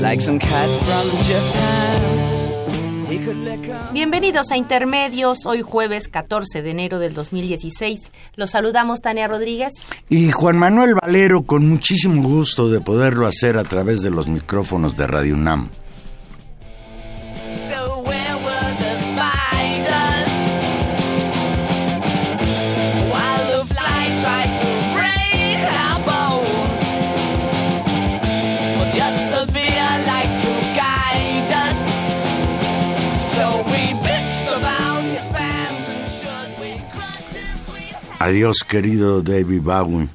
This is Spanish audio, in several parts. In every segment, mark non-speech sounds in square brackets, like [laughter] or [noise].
like some cat from Japan. Bienvenidos a Intermedios, hoy jueves 14 de enero del 2016. Los saludamos Tania Rodríguez y Juan Manuel Valero con muchísimo gusto de poderlo hacer a través de los micrófonos de Radio UNAM. Adiós, querido David Bowie.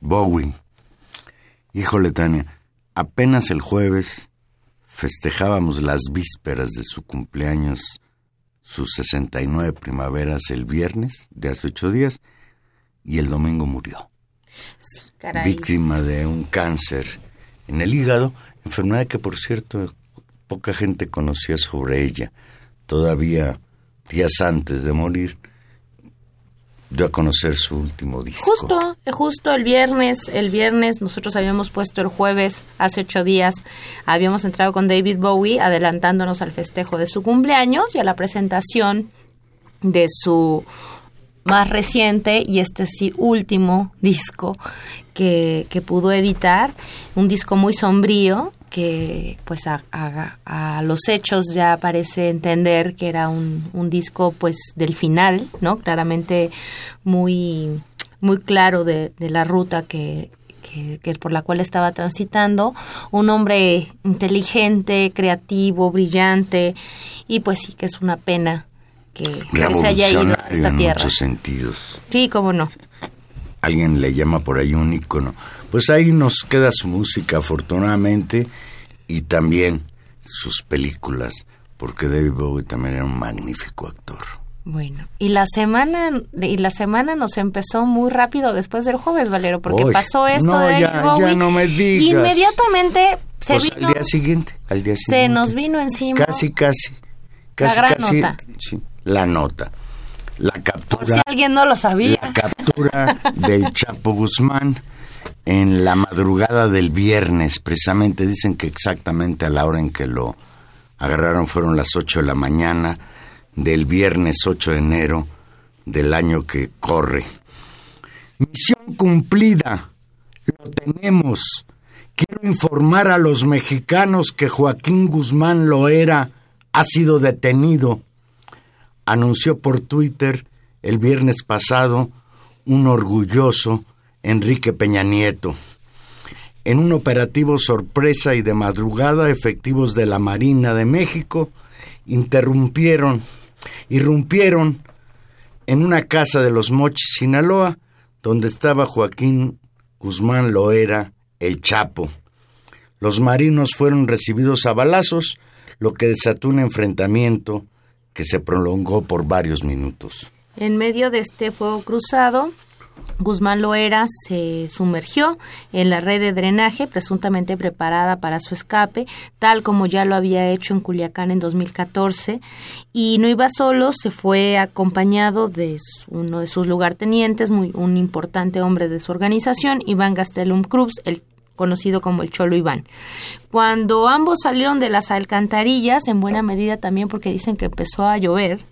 Bowie. Híjole, Tania, apenas el jueves festejábamos las vísperas de su cumpleaños, sus 69 primaveras, el viernes de hace ocho días, y el domingo murió. Víctima de un cáncer en el hígado, enfermedad que, por cierto, poca gente conocía sobre ella. Todavía días antes de morir, a conocer su último disco. Justo, justo el viernes, el viernes nosotros habíamos puesto el jueves, hace ocho días, habíamos entrado con David Bowie adelantándonos al festejo de su cumpleaños y a la presentación de su más reciente y este sí último disco que, que pudo editar, un disco muy sombrío, que pues a, a, los hechos ya parece entender que era un, un disco pues del final, ¿no? Claramente muy, muy claro de, de la ruta que, que, por la cual estaba transitando, un hombre inteligente, creativo, brillante, y pues sí que es una pena que, se haya ido a esta en tierra. muchos sentidos. Sí, cómo no. Alguien le llama por ahí un ícono. Pues ahí nos queda su música, afortunadamente, y también sus películas, porque David Bowie también era un magnífico actor. Bueno, y la semana y la semana nos empezó muy rápido después del jueves, Valero, porque pasó esto de David Bowie. Ya no me digas. inmediatamente se pues vino, al día siguiente, al día se siguiente. nos vino encima. Casi, casi. casi la gran casi, nota. Sí, la nota. La captura. Por si alguien no lo sabía. La captura del Chapo Guzmán en la madrugada del viernes, precisamente dicen que exactamente a la hora en que lo agarraron fueron las 8 de la mañana del viernes 8 de enero del año que corre. Misión cumplida, lo tenemos. Quiero informar a los mexicanos que Joaquín Guzmán Loera ha sido detenido. Anunció por Twitter el viernes pasado un orgulloso Enrique Peña Nieto. En un operativo sorpresa y de madrugada, efectivos de la Marina de México interrumpieron, irrumpieron en una casa de los Mochis, Sinaloa, donde estaba Joaquín Guzmán Loera, el Chapo. Los marinos fueron recibidos a balazos, lo que desató un enfrentamiento que se prolongó por varios minutos. En medio de este fuego cruzado, Guzmán Loera se sumergió en la red de drenaje presuntamente preparada para su escape, tal como ya lo había hecho en Culiacán en 2014, y no iba solo, se fue acompañado de uno de sus lugartenientes, un importante hombre de su organización, Iván Gastelum Cruz, el conocido como el Cholo Iván. Cuando ambos salieron de las alcantarillas, en buena medida también porque dicen que empezó a llover,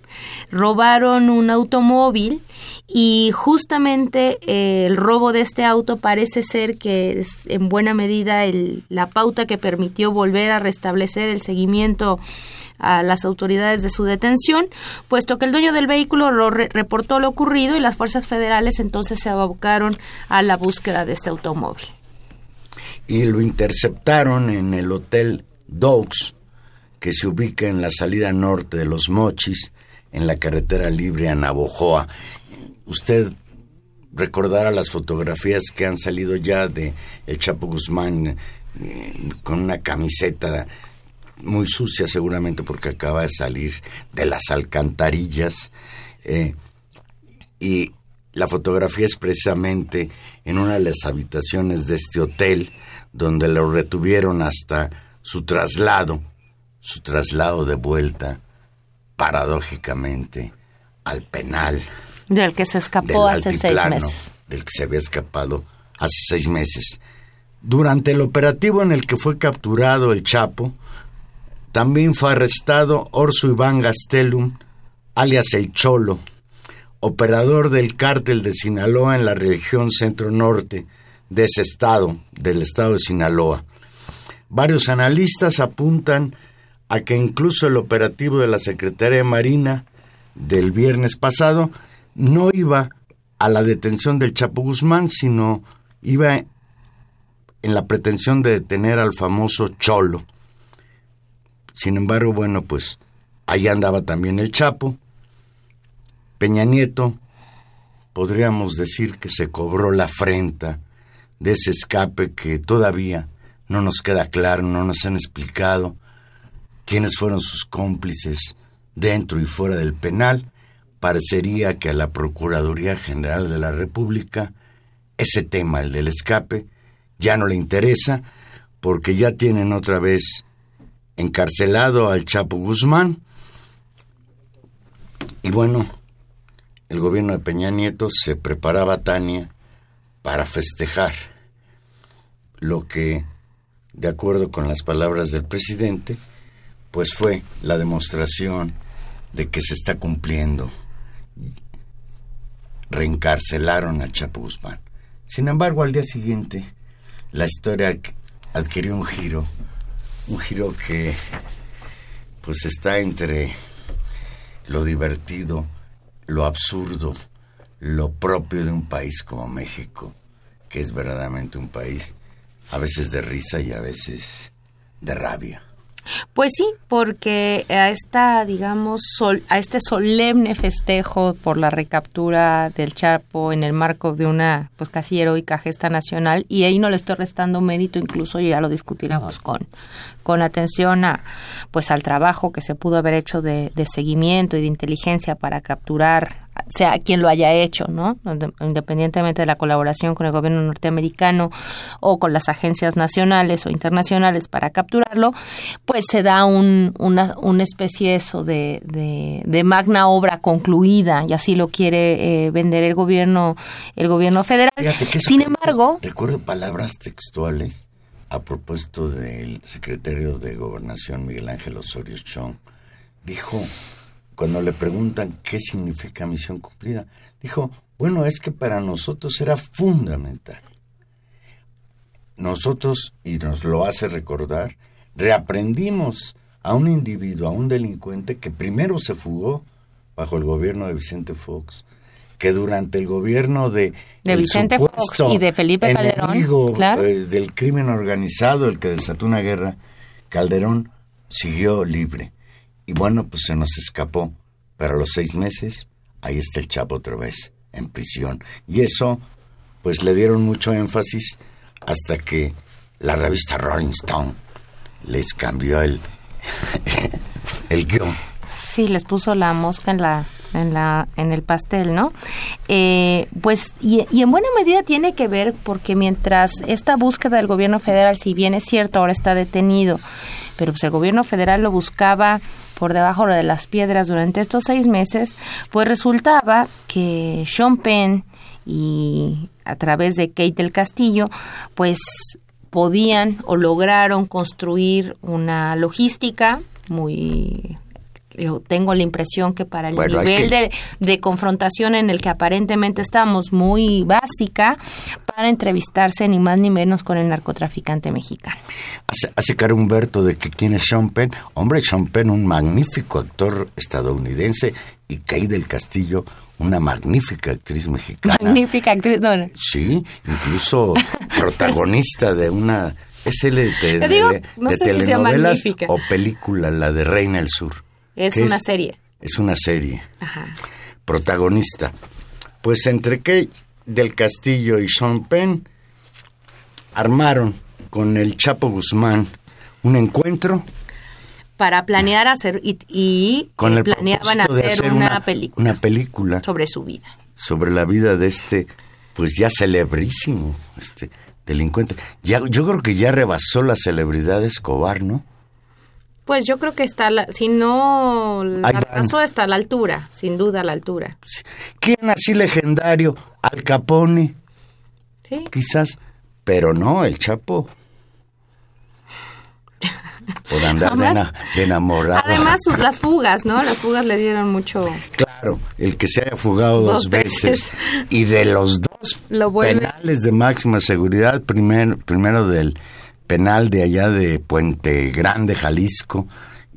robaron un automóvil y justamente eh, el robo de este auto parece ser que es en buena medida el, la pauta que permitió volver a restablecer el seguimiento a las autoridades de su detención, puesto que el dueño del vehículo lo reportó lo ocurrido y las fuerzas federales entonces se abocaron a la búsqueda de este automóvil. Y lo interceptaron en el Hotel Dogs, que se ubica en la salida norte de Los Mochis, en la carretera libre a Navojoa. Usted recordará las fotografías que han salido ya de el Chapo Guzmán eh, con una camiseta muy sucia seguramente porque acaba de salir de las alcantarillas. Eh, y la fotografía es precisamente en una de las habitaciones de este hotel donde lo retuvieron hasta su traslado, su traslado de vuelta, paradójicamente, al penal. Del que se escapó hace seis meses. Del que se había escapado hace seis meses. Durante el operativo en el que fue capturado el Chapo, también fue arrestado Orso Iván Gastelum, alias El Cholo, operador del cártel de Sinaloa en la región centro-norte de ese estado, del estado de Sinaloa. Varios analistas apuntan a que incluso el operativo de la Secretaría de Marina del viernes pasado no iba a la detención del Chapo Guzmán, sino iba en la pretensión de detener al famoso Cholo. Sin embargo, bueno, pues ahí andaba también el Chapo. Peña Nieto, podríamos decir que se cobró la afrenta de ese escape que todavía no nos queda claro, no nos han explicado quiénes fueron sus cómplices dentro y fuera del penal. Parecería que a la Procuraduría General de la República ese tema, el del escape, ya no le interesa porque ya tienen otra vez encarcelado al Chapo Guzmán. Y bueno, el gobierno de Peña Nieto se preparaba, Tania, para festejar lo que, de acuerdo con las palabras del presidente, pues fue la demostración de que se está cumpliendo. Reencarcelaron al Chapo Guzmán. Sin embargo, al día siguiente, la historia adquirió un giro un giro que pues está entre lo divertido, lo absurdo, lo propio de un país como México, que es verdaderamente un país a veces de risa y a veces de rabia. Pues sí, porque a esta, digamos, a este solemne festejo por la recaptura del Chapo en el marco de una, pues casi heroica gesta nacional, y ahí no le estoy restando mérito, incluso ya lo discutiremos con, con atención a, pues al trabajo que se pudo haber hecho de, de seguimiento y de inteligencia para capturar sea quien lo haya hecho, ¿no? Independientemente de la colaboración con el gobierno norteamericano o con las agencias nacionales o internacionales para capturarlo, pues se da un, una, una especie eso de, de, magna obra concluida y así lo quiere eh, vender el gobierno, el gobierno federal. Sin embargo, recuerdo palabras textuales a propósito del secretario de Gobernación Miguel Ángel Osorio Chong. Dijo cuando le preguntan qué significa misión cumplida, dijo, bueno, es que para nosotros era fundamental. Nosotros, y nos lo hace recordar, reaprendimos a un individuo, a un delincuente que primero se fugó bajo el gobierno de Vicente Fox, que durante el gobierno de, de Vicente Fox y de Felipe Calderón, eh, del crimen organizado, el que desató una guerra, Calderón siguió libre. Y bueno, pues se nos escapó. Pero a los seis meses, ahí está el Chapo otra vez, en prisión. Y eso, pues le dieron mucho énfasis hasta que la revista Rolling Stone les cambió el, [laughs] el guion. Sí, les puso la mosca en la en la en el pastel, ¿no? Eh, pues y, y, en buena medida tiene que ver porque mientras esta búsqueda del gobierno federal, si bien es cierto ahora está detenido, pero pues el gobierno federal lo buscaba por debajo de las piedras durante estos seis meses, pues resultaba que Sean Penn y a través de Kate del Castillo, pues podían o lograron construir una logística muy yo tengo la impresión que para el Bueno, nivel que- de, de confrontación en el que aparentemente estamos muy básica para entrevistarse ni más ni menos con el narcotraficante mexicano. Hace, hace cara Humberto de que quién es Sean Penn. Hombre, Sean Penn, un magnífico actor estadounidense, y Kay del Castillo, una magnífica actriz mexicana. Magnífica actriz. no, no. Sí, incluso protagonista de una... Es el de, de- digo, no de sé si sea telenovelas o película, la de Reina del Sur. Es una serie. Es una serie. Ajá. Protagonista. Pues entre Kay del Castillo y Sean Penn armaron con el Chapo Guzmán un encuentro Para planear hacer y, y, con el planeaban hacer, hacer una, película una película sobre su vida. sobre la vida de este pues ya celebrísimo este delincuente ya yo creo que ya rebasó la celebridad de Escobar no Pues yo creo que está, la- si no rebasó, está a la altura, sin duda a la altura. Sí. quién así legendario Al Capone Sí. quizás pero no el Chapo por andar de, Además- de enamorado Además, [laughs] las fugas, ¿no? Las fugas le dieron mucho... Claro, el que se haya fugado dos, Dos veces. veces. y de los dos Lo penales de máxima seguridad, primero, primero del penal de allá de Puente Grande, Jalisco,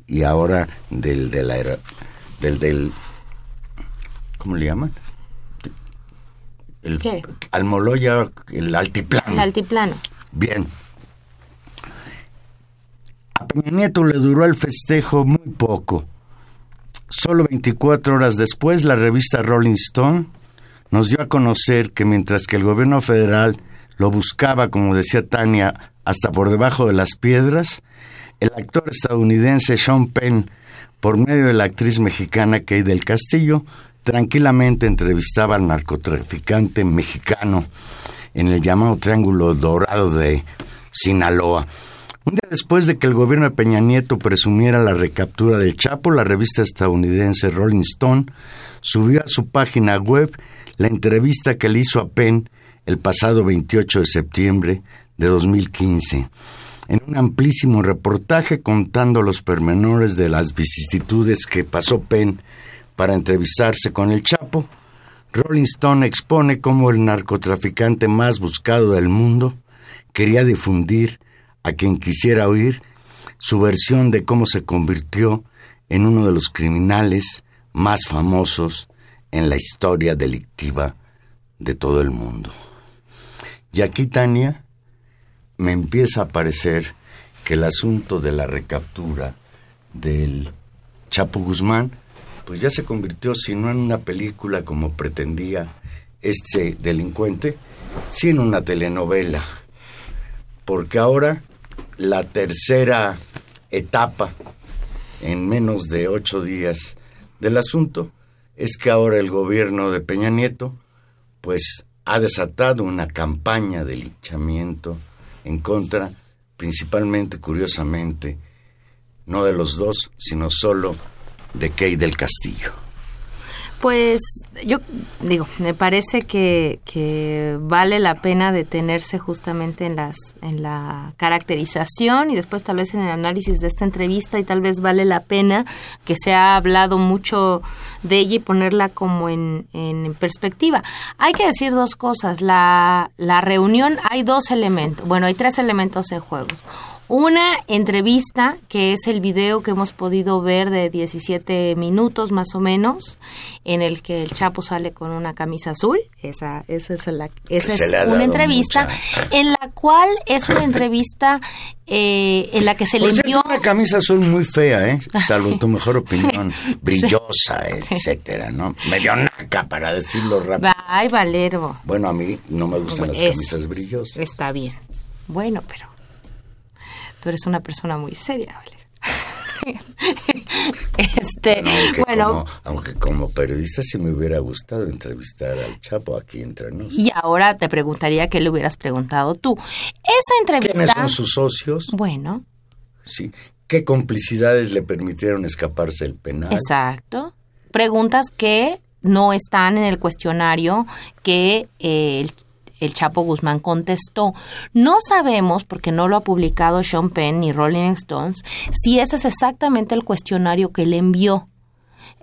y ahora del del aer- del, del ¿cómo le llaman? El ¿Qué? Almoloya, el altiplano. El altiplano. Bien. A Peña Nieto le duró el festejo muy poco. Solo 24 horas después, la revista Rolling Stone nos dio a conocer que mientras que el gobierno federal lo buscaba, como decía Tania, hasta por debajo de las piedras, el actor estadounidense Sean Penn, por medio de la actriz mexicana Kay del Castillo, tranquilamente entrevistaba al narcotraficante mexicano en el llamado Triángulo Dorado de Sinaloa. Un día después de que el gobierno de Peña Nieto presumiera la recaptura del Chapo, la revista estadounidense Rolling Stone subió a su página web la entrevista que le hizo a Penn el pasado 28 de septiembre de 2015, en un amplísimo reportaje contando los pormenores de las vicisitudes que pasó Penn para entrevistarse con el Chapo. Rolling Stone expone cómo el narcotraficante más buscado del mundo quería difundir a quien quisiera oír su versión de cómo se convirtió en uno de los criminales más famosos en la historia delictiva de todo el mundo. Y aquí, Tania, me empieza a parecer que el asunto de la recaptura del Chapo Guzmán, pues ya se convirtió, si no en una película como pretendía este delincuente, sí en una telenovela. Porque ahora la tercera etapa en menos de ocho días del asunto es que ahora el gobierno de Peña Nieto pues ha desatado una campaña de linchamiento en contra, principalmente, curiosamente, no de los dos, sino solo de Key del Castillo. Pues yo digo, me parece que, que vale la pena detenerse justamente en las en la caracterización y después tal vez en el análisis de esta entrevista y tal vez vale la pena que se ha hablado mucho de ella y ponerla como en, en perspectiva. Hay que decir dos cosas. La, la reunión, hay dos elementos, bueno, hay tres elementos en juegos. Una entrevista, que es el video que hemos podido ver de 17 minutos más o menos, en el que el Chapo sale con una camisa azul. Esa, esa es, la, esa es le una entrevista mucha. en la cual es una entrevista eh, en la que se le Por cierto, envió... una camisa azul muy fea, ¿eh? [laughs] Salvo tu mejor opinión. [laughs] Brillosa, etcétera, ¿no? Medio naca, para decirlo rápido. Ay, Valero. Bueno, a mí no me gustan las Eso. camisas brillosas. Está bien. Bueno, pero tú eres una persona muy seria, Valero. [laughs] este, Aunque, bueno, como, aunque como periodista sí me hubiera gustado entrevistar al Chapo aquí entre nos. y ahora te preguntaría qué le hubieras preguntado tú. Esa entrevista. ¿Quiénes son sus socios? Bueno, Sí. ¿Qué complicidades le permitieron escaparse del penal? exacto. Preguntas que no están en el cuestionario que eh, el, el Chapo Guzmán contestó. No sabemos, porque no lo ha publicado Sean Penn ni Rolling Stones, si ese es exactamente el cuestionario que le envió.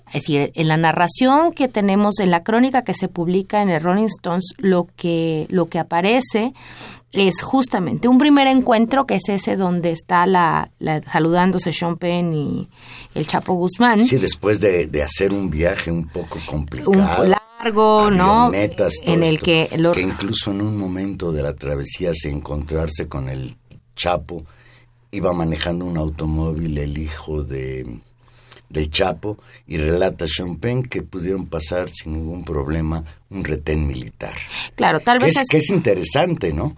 Es decir, en la narración que tenemos, en la crónica que se publica en el Rolling Stones, lo que, lo que aparece es justamente un primer encuentro, que es ese donde está la, saludándose Sean Penn y el Chapo Guzmán. Sí, después de, de hacer un viaje un poco complicado. Un largo, ¿no? En el que, que incluso en un momento de la travesía se encontrarse con el Chapo, iba manejando un automóvil el hijo de del Chapo y relata Sean Penn que pudieron pasar sin ningún problema un retén militar. Claro, tal vez es, que es interesante, ¿no?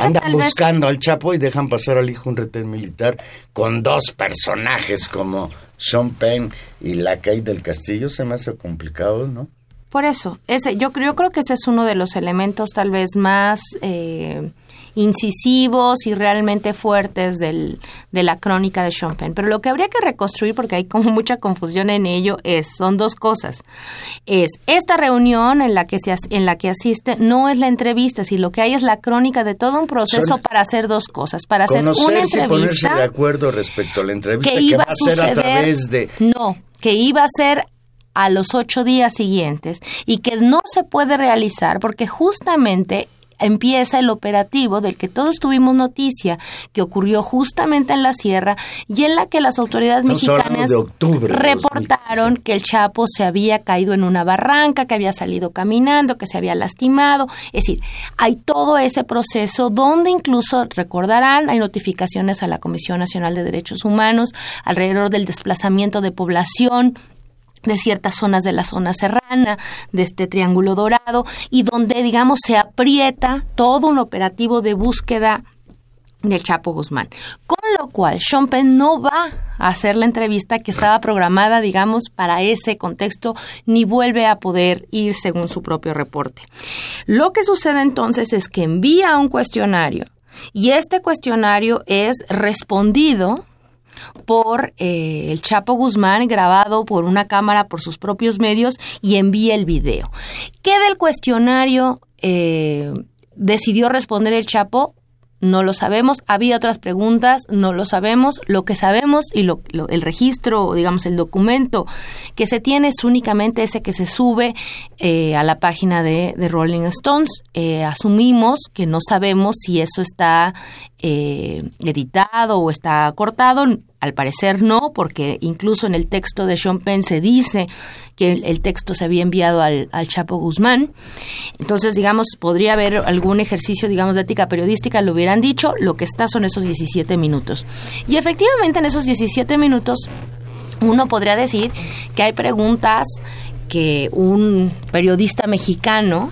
Andan buscando al Chapo y dejan pasar al hijo un retén militar con dos personajes como Sean Penn y la Kate del Castillo. Se me hace complicado, ¿no? Por eso, ese, yo, yo creo que ese es uno de los elementos tal vez más eh, incisivos y realmente fuertes del, de la crónica de Sean Penn. Pero lo que habría que reconstruir, porque hay como mucha confusión en ello, es, son dos cosas. Es esta reunión en la que, se, en la que asiste no es la entrevista, sino lo que hay es la crónica de todo un proceso para hacer dos cosas. Para hacer una entrevista. Ponerse de acuerdo respecto a la entrevista que, iba va a ser a través de. No, que iba a ser a los ocho días siguientes y que no se puede realizar porque justamente empieza el operativo del que todos tuvimos noticia, que ocurrió justamente en la sierra y en la que las autoridades mexicanas reportaron que el Chapo se había caído en una barranca, que había salido caminando, que se había lastimado. Es decir, hay todo ese proceso donde incluso, recordarán, hay notificaciones a la Comisión Nacional de Derechos Humanos alrededor del desplazamiento de población de ciertas zonas de la zona serrana, de este triángulo dorado, y donde, digamos, se aprieta todo un operativo de búsqueda del Chapo Guzmán. Con lo cual, Sean Penn no va a hacer la entrevista que estaba programada, digamos, para ese contexto, ni vuelve a poder ir según su propio reporte. Lo que sucede entonces es que envía un cuestionario y este cuestionario es respondido por eh, el Chapo Guzmán, grabado por una cámara por sus propios medios y envía el video. ¿Qué del cuestionario eh, decidió responder el Chapo? no lo sabemos. Había otras preguntas, no lo sabemos. Lo que sabemos y lo, el registro, digamos, el documento que se tiene es únicamente ese que se sube eh, a la página de, Rolling Stones. Eh, asumimos que no sabemos si eso está eh, editado o está cortado. Al parecer no, porque incluso en el texto de Sean Penn se dice que el, texto se había enviado al, Chapo Guzmán. Entonces, digamos, podría haber algún ejercicio, digamos, de ética periodística, lo hubieran dicho, lo que está son esos 17 minutos. Y efectivamente en esos 17 minutos uno podría decir que hay preguntas que un periodista mexicano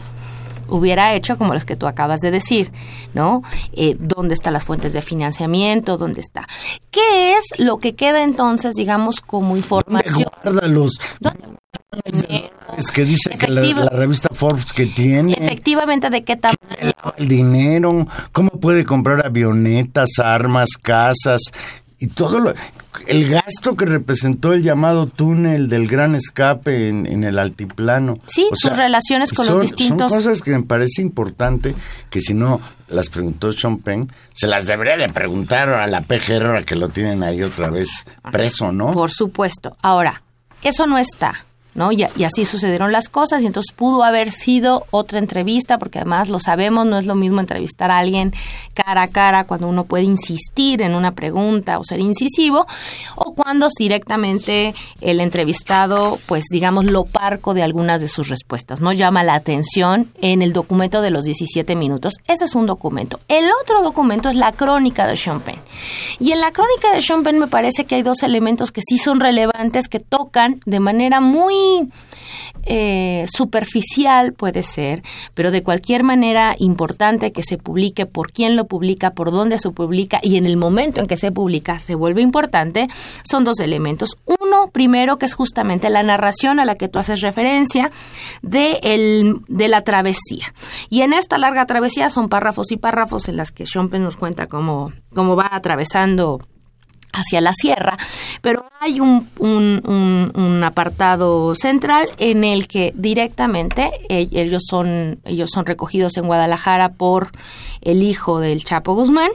hubiera hecho como las que tú acabas de decir, ¿no? Eh, ¿Dónde están las fuentes de financiamiento? ¿Dónde está? ¿Qué es lo que queda entonces, digamos, como información? ¿Dónde Es que dice que la, revista Forbes que tiene. Efectivamente, ¿de qué tamaño? El dinero, cómo puede comprar avionetas, armas, casas y todo lo el gasto que representó el llamado túnel del gran escape en, el altiplano. Sí, sus relaciones con los distintos. Son cosas que me parece importante que si no las preguntó Sean Penn, se las debería de preguntar a la PGR que lo tienen ahí otra vez preso, ¿no? Por supuesto. Ahora, eso no está. ¿No? Y, y, así sucedieron las cosas y entonces pudo haber sido otra entrevista, porque además lo sabemos, no es lo mismo entrevistar a alguien cara a cara cuando uno puede insistir en una pregunta o ser incisivo, o cuando directamente el entrevistado, pues digamos, lo parco de algunas de sus respuestas, ¿no? Llama la atención en el documento de los 17 minutos. Ese es un documento. El otro documento es la crónica de Sean. Y en la crónica de Sean me parece que hay dos elementos que sí son relevantes, que tocan de manera muy eh, superficial puede ser, pero de cualquier manera importante que se publique, por quién lo publica, por dónde se publica y en el momento en que se publica se vuelve importante, son dos elementos. Uno, primero, que es justamente la narración a la que tú haces referencia de, el, de la travesía. Y en esta larga travesía son párrafos y párrafos en las que Schompen nos cuenta cómo, cómo va atravesando hacia la sierra, pero hay un, un, un, un, apartado central en el que directamente ellos son, ellos son recogidos en Guadalajara por el hijo del Chapo Guzmán,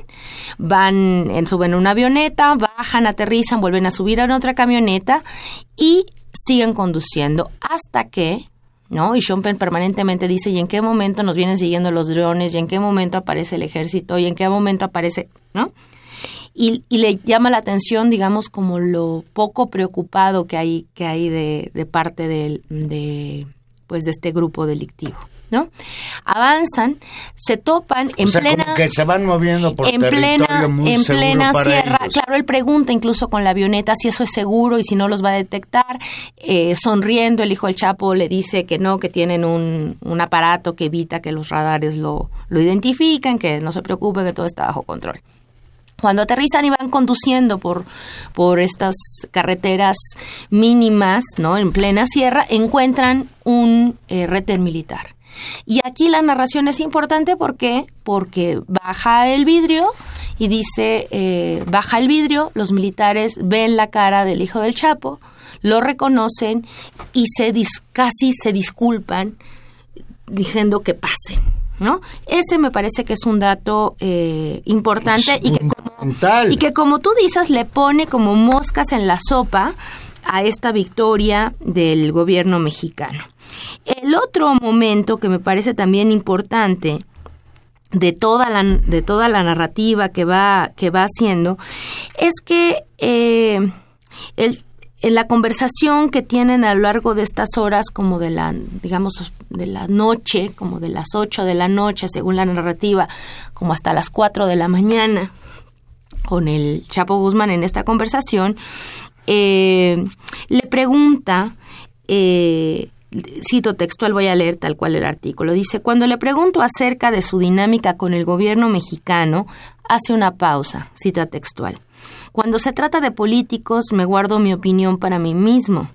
van, en, suben una avioneta, bajan, aterrizan, vuelven a subir a otra camioneta y siguen conduciendo hasta que ¿no? Y Penn permanentemente dice, ¿y en qué momento nos vienen siguiendo los drones? ¿Y en qué momento aparece el ejército? ¿Y en qué momento aparece, ¿no? Y, y le llama la atención, digamos, como lo poco preocupado que hay, que hay de, de parte de, de, pues, de este grupo delictivo. ¿no? Avanzan, se topan en o sea, plena como que se van moviendo por en plena muy en plena sierra. ellos. Claro, él pregunta incluso con la avioneta si eso es seguro y si no los va a detectar. Eh, sonriendo, el hijo del Chapo le dice que no, que tienen un, un aparato que evita que los radares lo, lo identifiquen, que no se preocupe, que todo está bajo control. Cuando aterrizan y van conduciendo por, por estas carreteras mínimas, ¿no? En plena sierra, encuentran un eh, militar. Y aquí la narración es importante porque, porque baja el vidrio y dice, eh, baja el vidrio, los militares ven la cara del hijo del Chapo, lo reconocen y se dis- casi se disculpan diciendo que pasen. ¿No? Ese me parece que es un dato eh, importante Es y que, como, fundamental. y que como tú dices le pone como moscas en la sopa a esta victoria del gobierno mexicano. El otro momento que me parece también importante de toda la, de toda la narrativa que va, que va haciendo es que eh, el, en la conversación que tienen a lo largo de estas horas, como de la, digamos, de la noche, como de las 8 de la noche, según la narrativa, como hasta las 4 de la mañana, con el Chapo Guzmán en esta conversación, eh, le pregunta, eh, cito textual, voy a leer tal cual el artículo, dice, cuando le pregunto acerca de su dinámica con el gobierno mexicano, hace una pausa, cita textual. Cuando se trata de políticos, me guardo mi opinión para mí mismo.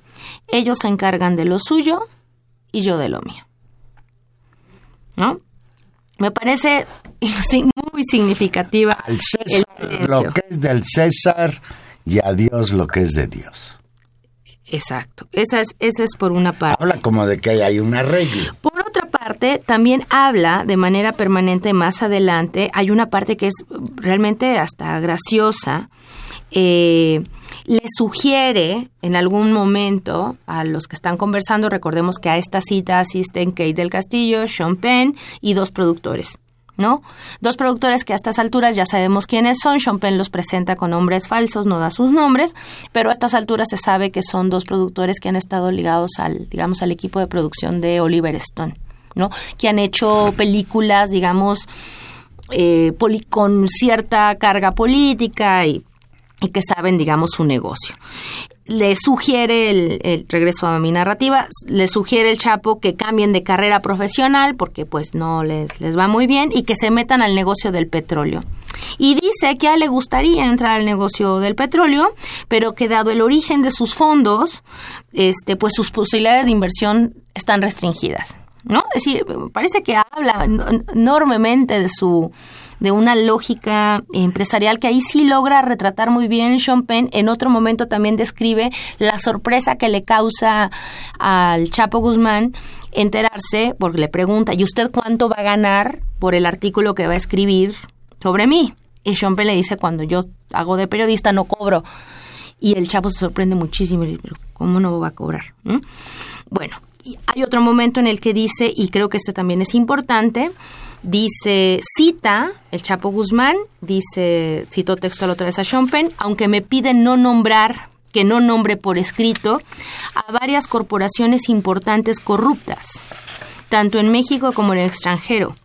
Ellos se encargan de lo suyo y yo de lo mío. ¿No? Me parece [laughs] muy significativa. Al César lo que es del César y a Dios lo que es de Dios. Exacto. Esa es, esa es por una parte. Habla como de que hay un arreglo. Por otra parte, también habla de manera permanente más adelante. Hay una parte que es realmente hasta graciosa. Eh, le sugiere en algún momento a los que están conversando, recordemos que a esta cita asisten Kate del Castillo, Sean Penn y dos productores. ¿No? Dos productores que a estas alturas ya sabemos quiénes son. Sean Penn los presenta con nombres falsos, no da sus nombres, pero a estas alturas se sabe que son dos productores que han estado ligados al, digamos, al equipo de producción de Oliver Stone, ¿no? Que han hecho películas, digamos, eh, con cierta carga política y, y que saben, digamos, su negocio. Le sugiere, el, el- regreso a mi narrativa, le sugiere el Chapo que cambien de carrera profesional porque pues no les, les va muy bien y que se metan al negocio del petróleo. Y dice que a le gustaría entrar al negocio del petróleo, pero que dado el origen de sus fondos, este, pues sus posibilidades de inversión están restringidas. ¿No? Es decir, parece que habla en- enormemente de su de una lógica empresarial que ahí sí logra retratar muy bien Sean. En otro momento también describe la sorpresa que le causa al Chapo Guzmán enterarse, porque le pregunta, ¿y usted cuánto va a ganar por el artículo que va a escribir sobre mí? Y Sean le dice, cuando yo hago de periodista no cobro. Y el Chapo se sorprende muchísimo y dice, "¿Pero ¿cómo no va a cobrar? Bueno, hay otro momento en el que dice, y creo que este también es importante, dice, cita el Chapo Guzmán, dice, citó textual otra vez a Penn, aunque me piden no nombrar, que no nombre por escrito, a varias corporaciones importantes corruptas, tanto en México como en el extranjero.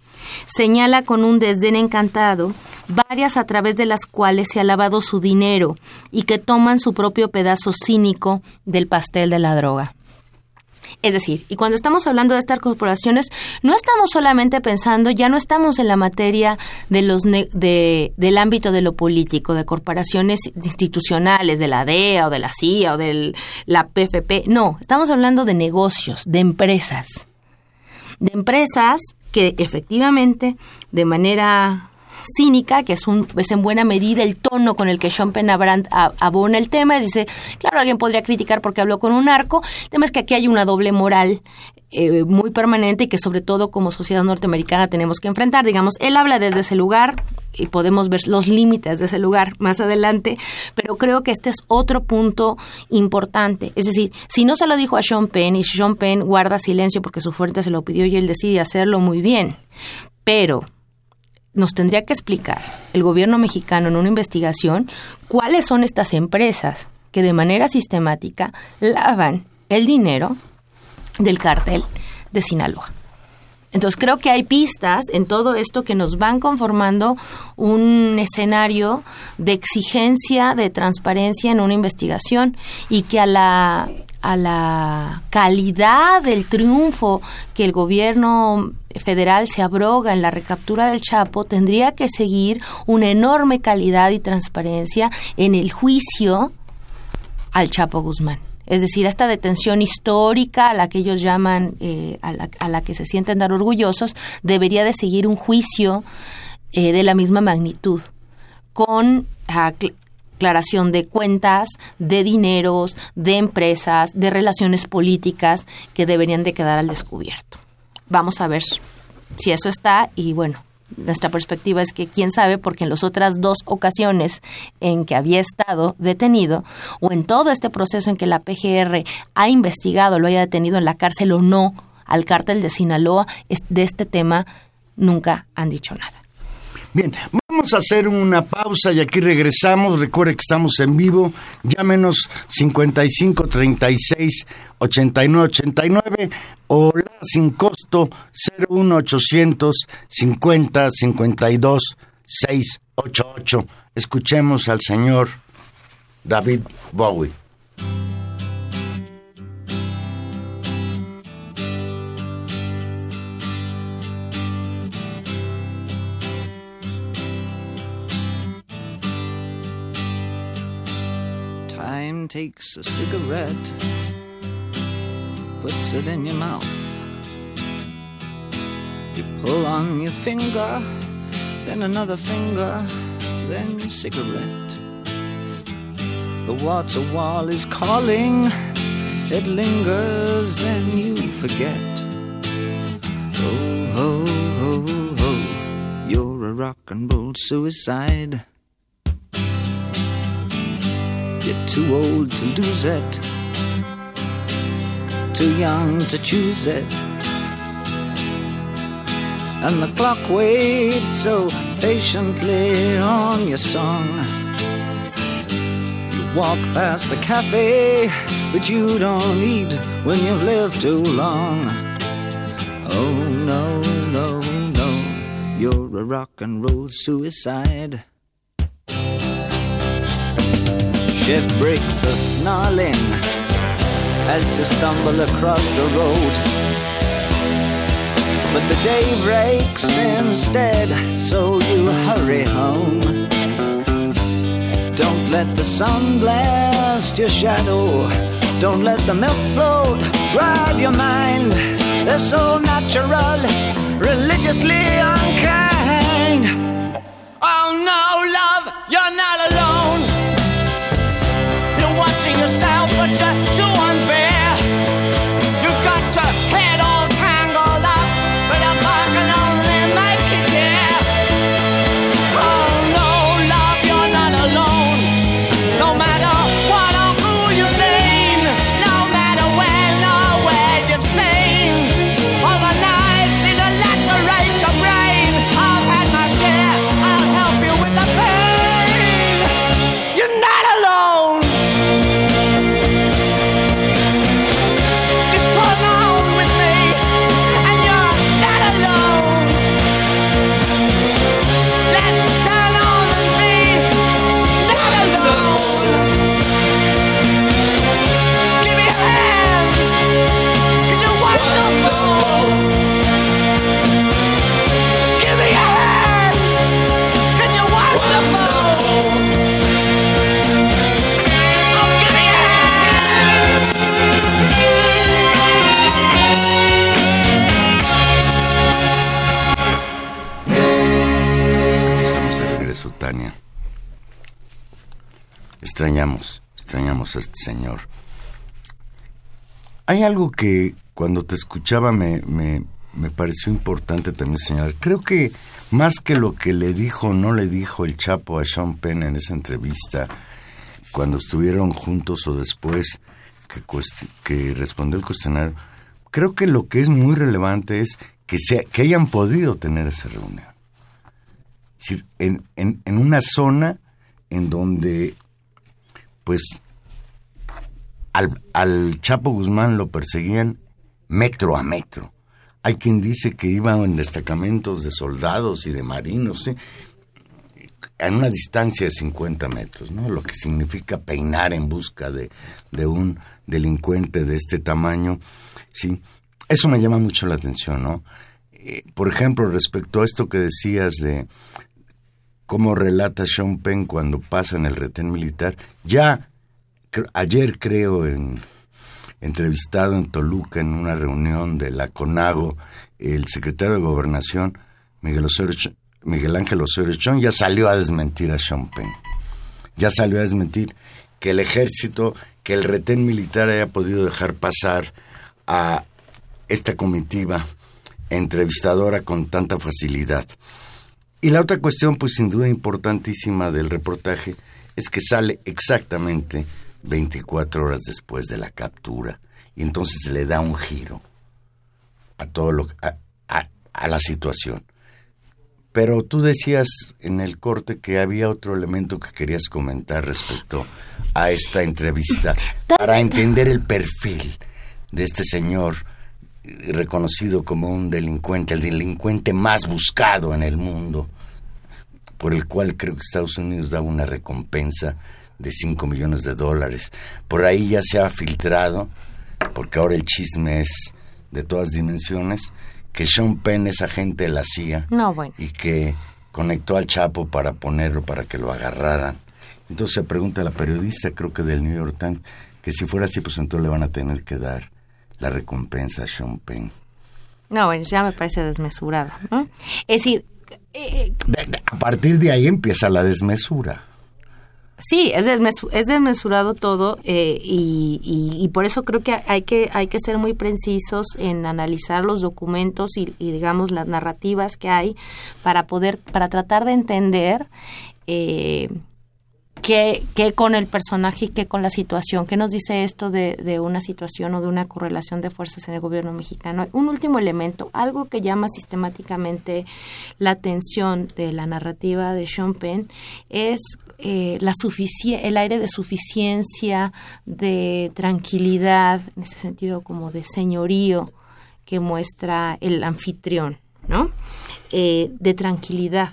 Señala con un desdén encantado varias a través de las cuales se ha lavado su dinero y que toman su propio pedazo cínico del pastel de la droga. Es decir, y cuando estamos hablando de estas corporaciones, no estamos solamente pensando, ya no estamos en la materia de los ne- de, del ámbito de lo político, de corporaciones institucionales, de la DEA o de la CIA o de la PFP. No, estamos hablando de negocios, de empresas. De empresas que efectivamente, de manera cínica, que es, un, es en buena medida el tono con el que Sean Pennabrand abona el tema. dice, claro, alguien podría criticar porque habló con un arco. El tema es que aquí hay una doble moral eh, muy permanente y que sobre todo como sociedad norteamericana tenemos que enfrentar. Digamos, él habla desde ese lugar y podemos ver los límites de ese lugar más adelante, pero creo que este es otro punto importante. Es decir, si no se lo dijo a Sean Penn y Sean Penn guarda silencio porque su fuente se lo pidió y él decide hacerlo muy bien, pero nos tendría que explicar el gobierno mexicano en una investigación cuáles son estas empresas que de manera sistemática lavan el dinero del cártel de Sinaloa. Entonces creo que hay pistas en todo esto que nos van conformando un escenario de exigencia, de transparencia en una investigación y que a la, a la calidad del triunfo que el gobierno federal se abroga en la recaptura del Chapo, tendría que seguir una enorme calidad y transparencia en el juicio al Chapo Guzmán es decir, esta detención histórica a la que ellos llaman, eh, a, la, que se sienten dar orgullosos, debería de seguir un juicio eh, de la misma magnitud, con aclaración de cuentas, de dineros, de empresas, de relaciones políticas que deberían de quedar al descubierto. Vamos a ver si eso está y bueno, nuestra perspectiva es que quién sabe, porque en las otras dos ocasiones en que había estado detenido, o en todo este proceso en que la PGR ha investigado, lo haya detenido en la cárcel o no al cártel de Sinaloa, de este tema nunca han dicho nada. Bien, vamos a hacer una pausa y aquí regresamos. Recuerde que estamos en vivo. Llámenos 55 36 89 89 o sin costo 01800 50 52 688. Escuchemos al señor David Bowie. Time takes a cigarette puts it in your mouth. You pull on your finger, then another finger, then cigarette. The water wall is calling, it lingers, then you forget. Oh, oh, oh, oh, you're a rock and roll suicide. You're too old to lose it too young to choose it. And the clock waits so patiently on your song. You walk past the cafe, but you don't eat when you've lived too long. Oh no, no, no, you're a rock and roll suicide. Shift breaks the snarling as you stumble across the road. But the day breaks instead, so you hurry home. Don't let the sun blast your shadow. Don't let the milk float rob your mind. They're so natural, religiously unkind. Oh no, love, Hay algo que cuando te escuchaba me, me, me pareció importante también señalar. Creo que más que lo que le dijo o no le dijo el Chapo a Sean Penn en esa entrevista, cuando estuvieron juntos o después que, que respondió el cuestionario, creo que lo que es muy relevante es que, se, que hayan podido tener esa reunión. Es decir, en, en, en una zona en donde, pues, al, Chapo Guzmán lo perseguían metro a metro. Hay quien dice que iban en destacamentos de soldados y de marinos, en una distancia de 50 metros, ¿no? Lo que significa peinar en busca de, de un delincuente de este tamaño, sí. Eso me llama mucho la atención, ¿no? Eh, por ejemplo, respecto a esto que decías de cómo relata Sean Penn cuando pasa en el retén militar, ya ayer creo en entrevistado en Toluca en una reunión de la CONAGO, el secretario de Gobernación, Miguel, Ángel Osorio Chong, ya salió a desmentir a Sean Penn. Ya salió a desmentir que el ejército, que el retén militar haya podido dejar pasar a esta comitiva entrevistadora con tanta facilidad. Y la otra cuestión, pues sin duda importantísima del reportaje, es que sale exactamente 24 horas después de la captura. Y entonces le da un giro a todo lo a, a la situación. Pero tú decías en el corte que había otro elemento que querías comentar respecto a esta entrevista [laughs] para entender el perfil de este señor reconocido como un delincuente, el delincuente más buscado en el mundo, por el cual creo que Estados Unidos da una recompensa de 5 millones de dólares. Por ahí ya se ha filtrado, porque ahora el chisme es de todas dimensiones, que Sean Penn es agente de la CIA no, bueno. y que conectó al Chapo para ponerlo, para que lo agarraran. Entonces se pregunta a la periodista, creo que del New York Times, que si fuera así, pues entonces le van a tener que dar la recompensa a Sean Penn. No, bueno, ya me parece desmesurado. ¿no? Es decir... Eh, a partir de ahí empieza la desmesura. Sí, es, es desmesurado todo eh, y, y, por eso creo que hay que hay que ser muy precisos en analizar los documentos y, y digamos las narrativas que hay para poder para tratar de entender eh, qué, con el personaje y qué con la situación. ¿Qué nos dice esto de, de, una situación o de una correlación de fuerzas en el gobierno mexicano? Un último elemento, algo que llama sistemáticamente la atención de la narrativa de Sean Penn es eh, la el aire de suficiencia, de tranquilidad, en ese sentido como de señorío que muestra el anfitrión, ¿no? Eh, de tranquilidad,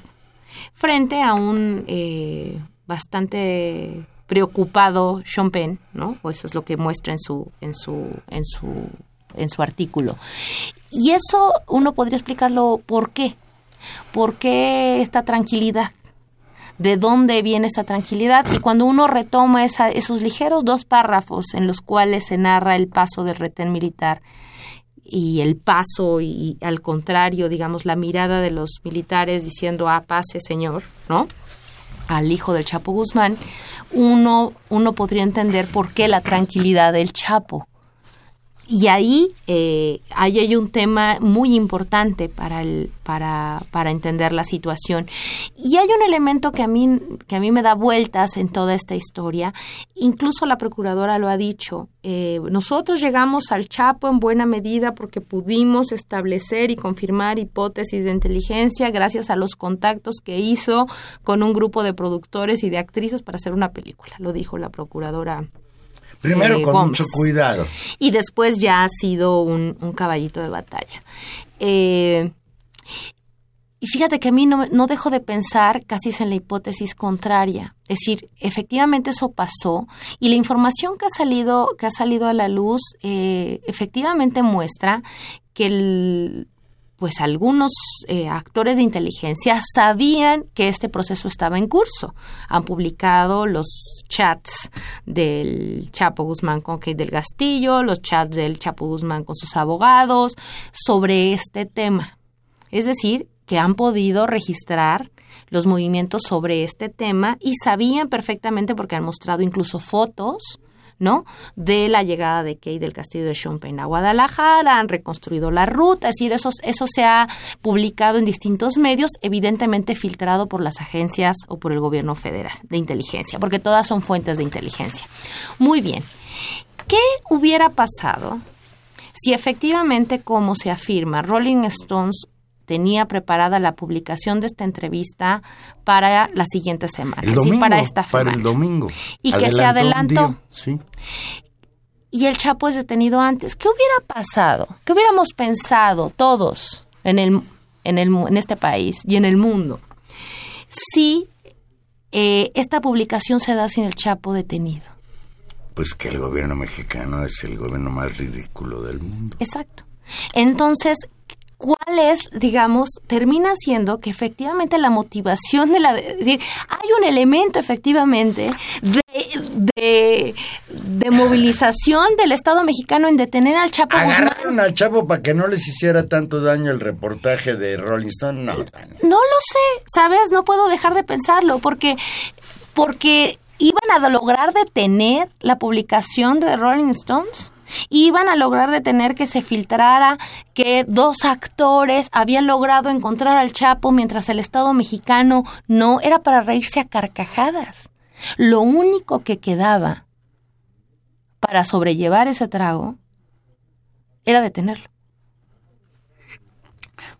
frente a un eh, bastante preocupado Sean Penn, ¿no? O eso es lo que muestra en su, en su, en su, en su artículo. Y eso uno podría explicarlo por qué. ¿Por qué esta tranquilidad? de dónde viene esa tranquilidad y cuando uno retoma esos ligeros dos párrafos en los cuales se narra el paso del retén militar y el paso y al contrario, digamos, la mirada de los militares diciendo, ah, pase señor, ¿no? Al hijo del Chapo Guzmán, uno, uno podría entender por qué la tranquilidad del Chapo y ahí, eh, ahí hay un tema muy importante para, el, para, para entender la situación. Y hay un elemento que a, mí, que a mí me da vueltas en toda esta historia. Incluso la procuradora lo ha dicho. Eh, nosotros llegamos al Chapo en buena medida porque pudimos establecer y confirmar hipótesis de inteligencia gracias a los contactos que hizo con un grupo de productores y de actrices para hacer una película. Lo dijo la procuradora Primero eh, con mucho cuidado. Y después ya ha sido un, caballito de batalla. Eh, y fíjate que a mí no, no, dejo de pensar casi en la hipótesis contraria. Es decir, efectivamente eso pasó y la información que ha salido, que ha salido a la luz eh, efectivamente muestra que el, pues algunos eh, actores de inteligencia sabían que este proceso estaba en curso. Han publicado los chats del Chapo Guzmán con Kate del Castillo, los chats del Chapo Guzmán con sus abogados sobre este tema. Es decir, que han podido registrar los movimientos sobre este tema y sabían perfectamente porque han mostrado incluso fotos ¿no? De la llegada de Kate del castillo de Champagne a Guadalajara, han reconstruido la ruta, es decir, eso, eso se ha publicado en distintos medios, evidentemente filtrado por las agencias o por el gobierno federal de inteligencia, porque todas son fuentes de inteligencia. Muy bien. ¿Qué hubiera pasado si efectivamente, como se afirma, Rolling Stones tenía preparada la publicación de esta entrevista para la siguiente semana, para esta semana. Para el domingo. Y que se adelantó. sí. Y el Chapo es detenido antes. ¿Qué hubiera pasado? ¿Qué hubiéramos pensado todos en, el, en, el, en este país y en el mundo si eh, esta publicación se da sin el Chapo detenido? Pues que el gobierno mexicano es el gobierno más ridículo del mundo. Exacto. Entonces, cuál es, digamos, termina siendo que efectivamente la motivación de la... decir, hay un elemento efectivamente de, de, movilización del Estado mexicano en detener al Chapo ¿Agarraron al Chapo para que no les hiciera tanto daño el reportaje de Rolling Stone? No. No lo sé, ¿sabes? No puedo dejar de pensarlo porque... porque iban a lograr detener la publicación de Rolling Stones iban a lograr detener que se filtrara que dos actores habían logrado encontrar al Chapo mientras el Estado mexicano no era para reírse a carcajadas. Lo único que quedaba para sobrellevar ese trago era detenerlo.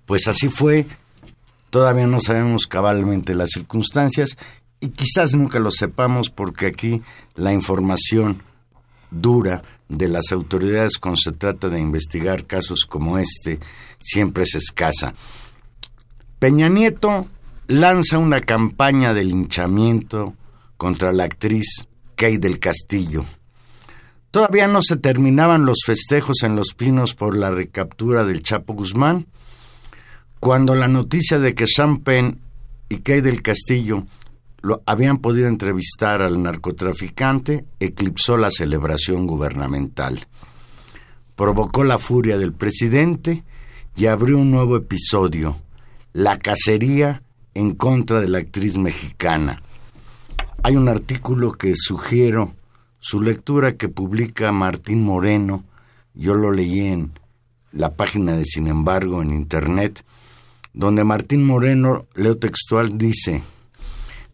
Pues así fue. Todavía no sabemos cabalmente las circunstancias y quizás nunca lo sepamos porque aquí la información dura de las autoridades cuando se trata de investigar casos como este siempre es escasa. Peña Nieto lanza una campaña de linchamiento contra la actriz Kay del Castillo. Todavía no se terminaban los festejos en Los Pinos por la recaptura del Chapo Guzmán, cuando la noticia de que Champagne y Kay del Castillo lo habían podido entrevistar al narcotraficante, eclipsó la celebración gubernamental. Provocó la furia del presidente y abrió un nuevo episodio, la cacería en contra de la actriz mexicana. Hay un artículo que sugiero su lectura que publica Martín Moreno, yo lo leí en la página de Sin embargo en Internet, donde Martín Moreno, leo textual, dice,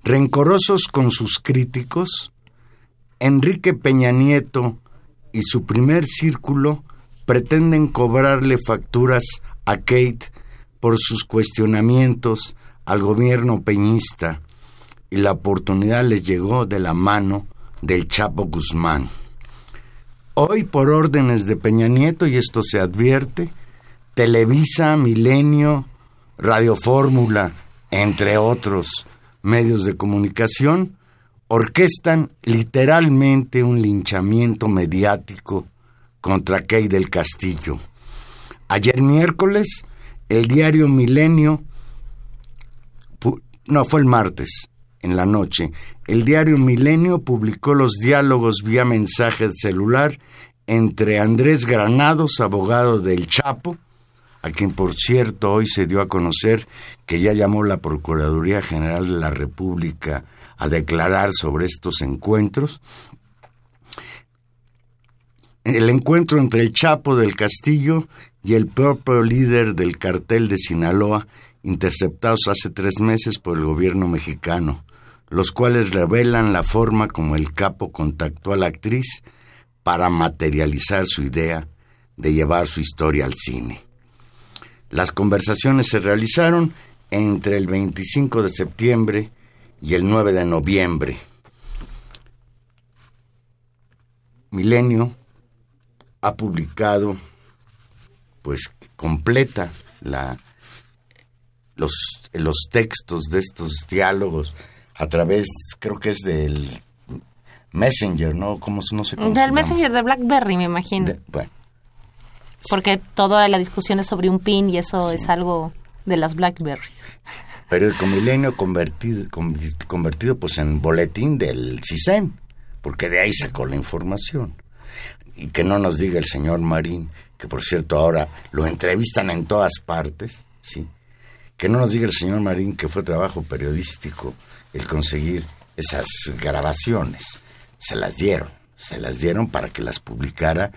Rencorosos con sus críticos, Enrique Peña Nieto y su primer círculo pretenden cobrarle facturas a Kate por sus cuestionamientos al gobierno peñista y la oportunidad les llegó de la mano del Chapo Guzmán. Hoy, por órdenes de Peña Nieto, y esto se advierte, Televisa, Milenio, Radio Fórmula, entre otros, medios de comunicación orquestan literalmente un linchamiento mediático contra Key del Castillo. Ayer miércoles, el diario Milenio, no fue el martes, en la noche, el diario Milenio publicó los diálogos vía mensaje celular entre Andrés Granados, abogado del Chapo, a quien por cierto hoy se dio a conocer que ya llamó la Procuraduría General de la República a declarar sobre estos encuentros. El encuentro entre el Chapo del Castillo y el propio líder del cartel de Sinaloa, interceptados hace tres meses por el gobierno mexicano, los cuales revelan la forma como el capo contactó a la actriz para materializar su idea de llevar su historia al cine. Las conversaciones se realizaron entre el 25 de septiembre y el 9 de noviembre. Milenio ha publicado, pues completa la, los, los textos de estos diálogos a través, creo que es del Messenger, ¿no? ¿Cómo, no sé cómo Del Messenger de BlackBerry, me imagino. bueno, porque toda la discusión es sobre un pin y eso es algo de las Blackberries. [laughs] Periódico Milenio convertido, convertido pues en boletín del CISEN, porque de ahí sacó la información. Y que no nos diga el señor Marín, que por cierto ahora lo entrevistan en todas partes, ¿sí? que no nos diga el señor Marín que fue trabajo periodístico el conseguir esas grabaciones. Se las dieron, se las dieron para que las publicara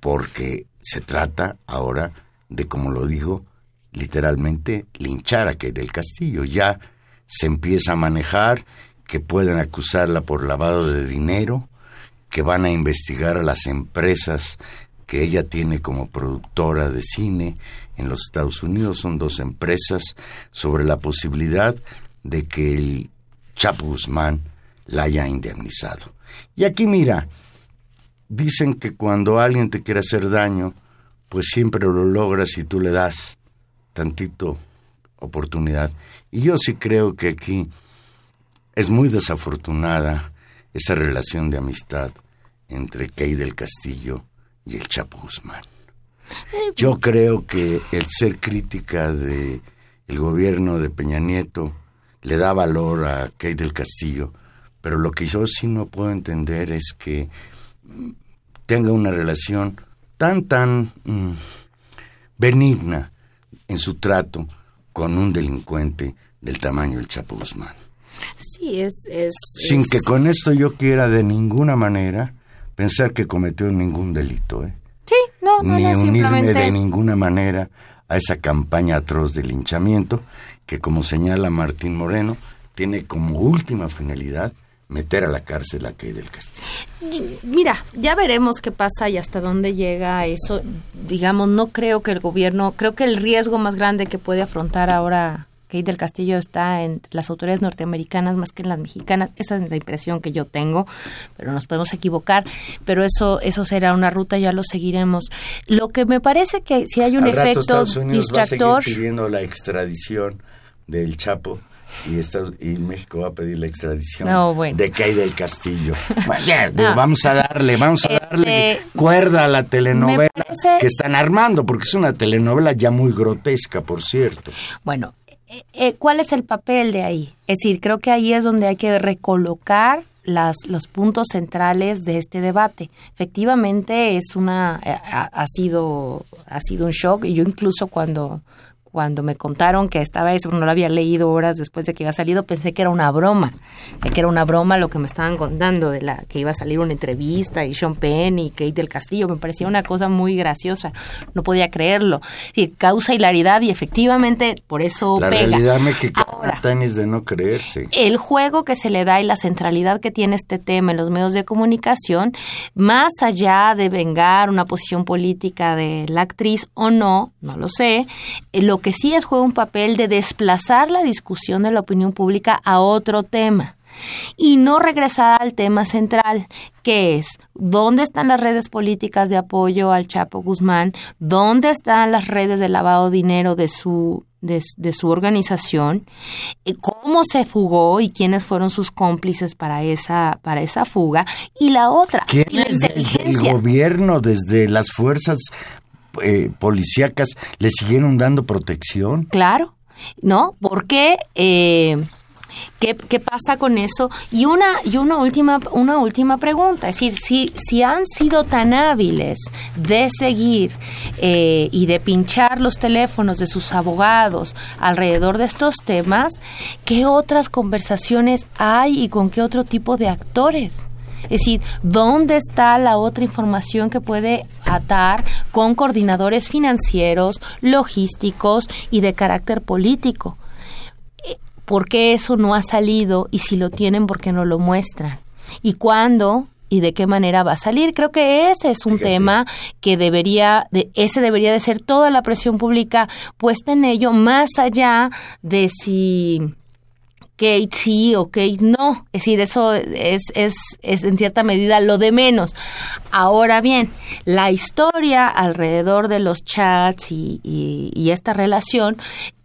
porque se trata ahora de, como lo digo, literalmente linchar a Kay del Castillo. Ya se empieza a manejar que pueden acusarla por lavado de dinero, que van a investigar a las empresas que ella tiene como productora de cine en los Estados Unidos. Son dos empresas sobre la posibilidad de que el Chapo Guzmán la haya indemnizado. Y aquí mira, dicen que cuando alguien te quiere hacer daño, pues siempre lo logras si tú le das tantito oportunidad. Y yo sí creo que aquí es muy desafortunada esa relación de amistad entre Key del Castillo y el Chapo Guzmán. Yo creo que el ser crítica de el gobierno de Peña Nieto le da valor a Key del Castillo, pero lo que yo sí no puedo entender es que tenga una relación tan, tan mm, benigna en su trato con un delincuente del tamaño del Chapo Guzmán. Sí, es... es Sin que con esto yo quiera de ninguna manera pensar que cometió ningún delito, ¿eh? Sí, no, no, ni no, unirme simplemente... de ninguna manera a esa campaña atroz de linchamiento que, como señala Martín Moreno, tiene como última finalidad meter a la cárcel a Key del Castillo. Mira, ya veremos qué pasa y hasta dónde llega eso. Digamos, no creo que el gobierno, creo que el riesgo más grande que puede afrontar ahora Kate del Castillo está en las autoridades norteamericanas más que en las mexicanas. Esa es la impresión que yo tengo, pero nos podemos equivocar. Pero eso, eso será una ruta, ya lo seguiremos. Lo que me parece que si hay un Al rato efecto Estados Unidos distractor. va a seguir pidiendo la extradición del Chapo y, Estados, y México va a pedir la extradición No, bueno. de Kay del Castillo. [laughs] No. Vamos a darle, vamos a darle Este, cuerda a la telenovela parece- que están armando, porque es una telenovela ya muy grotesca, por cierto. Bueno, eh, eh, ¿cuál es el papel de ahí? Es decir, creo que ahí es donde hay que recolocar las, los puntos centrales de este debate. Efectivamente, es una eh, ha, ha sido ha sido un shock y yo incluso cuando cuando me contaron que estaba eso, no lo había leído horas después de que había salido, pensé que era una broma, que era una broma lo que me estaban contando de la que iba a salir una entrevista y Sean Penn y Kate del Castillo, me parecía una cosa muy graciosa, no podía creerlo. Sí, causa hilaridad y efectivamente por eso La pega. realidad mexicana Ahora, tan es de no creerse. el juego que se le da y la centralidad que tiene este tema en los medios de comunicación, más allá de vengar una posición política de la actriz o no, no lo sé, eh, lo que sí es juega un papel de desplazar la discusión de la opinión pública a otro tema y no regresar al tema central, que es dónde están las redes políticas de apoyo al Chapo Guzmán, dónde están las redes de lavado de dinero de su de, de su organización, eh, cómo se fugó y quiénes fueron sus cómplices para esa para esa fuga y la otra, y la ¿Quiénes desde el gobierno, desde las fuerzas eh, policíacas, le siguieron dando protección? Claro, ¿no? Porque eh, ¿qué, qué pasa con eso? Y una y una última una última pregunta, es decir, si si han sido tan hábiles de seguir eh, y de pinchar los teléfonos de sus abogados alrededor de estos temas, ¿qué otras conversaciones hay y con qué otro tipo de actores? Es decir, ¿dónde está la otra información que puede atar con coordinadores financieros, logísticos y de carácter político? Eh, ¿Por qué eso no ha salido? Y si lo tienen, ¿por qué no lo muestran? ¿Y cuándo? ¿Y de qué manera va a salir? Creo que ese es un Fíjate. tema que debería, de, ese debería de ser toda la presión pública puesta en ello, más allá de si Kate sí o Kate no. Es decir, eso es, es, es en cierta medida lo de menos. Ahora bien, la historia alrededor de los chats y, y- y esta relación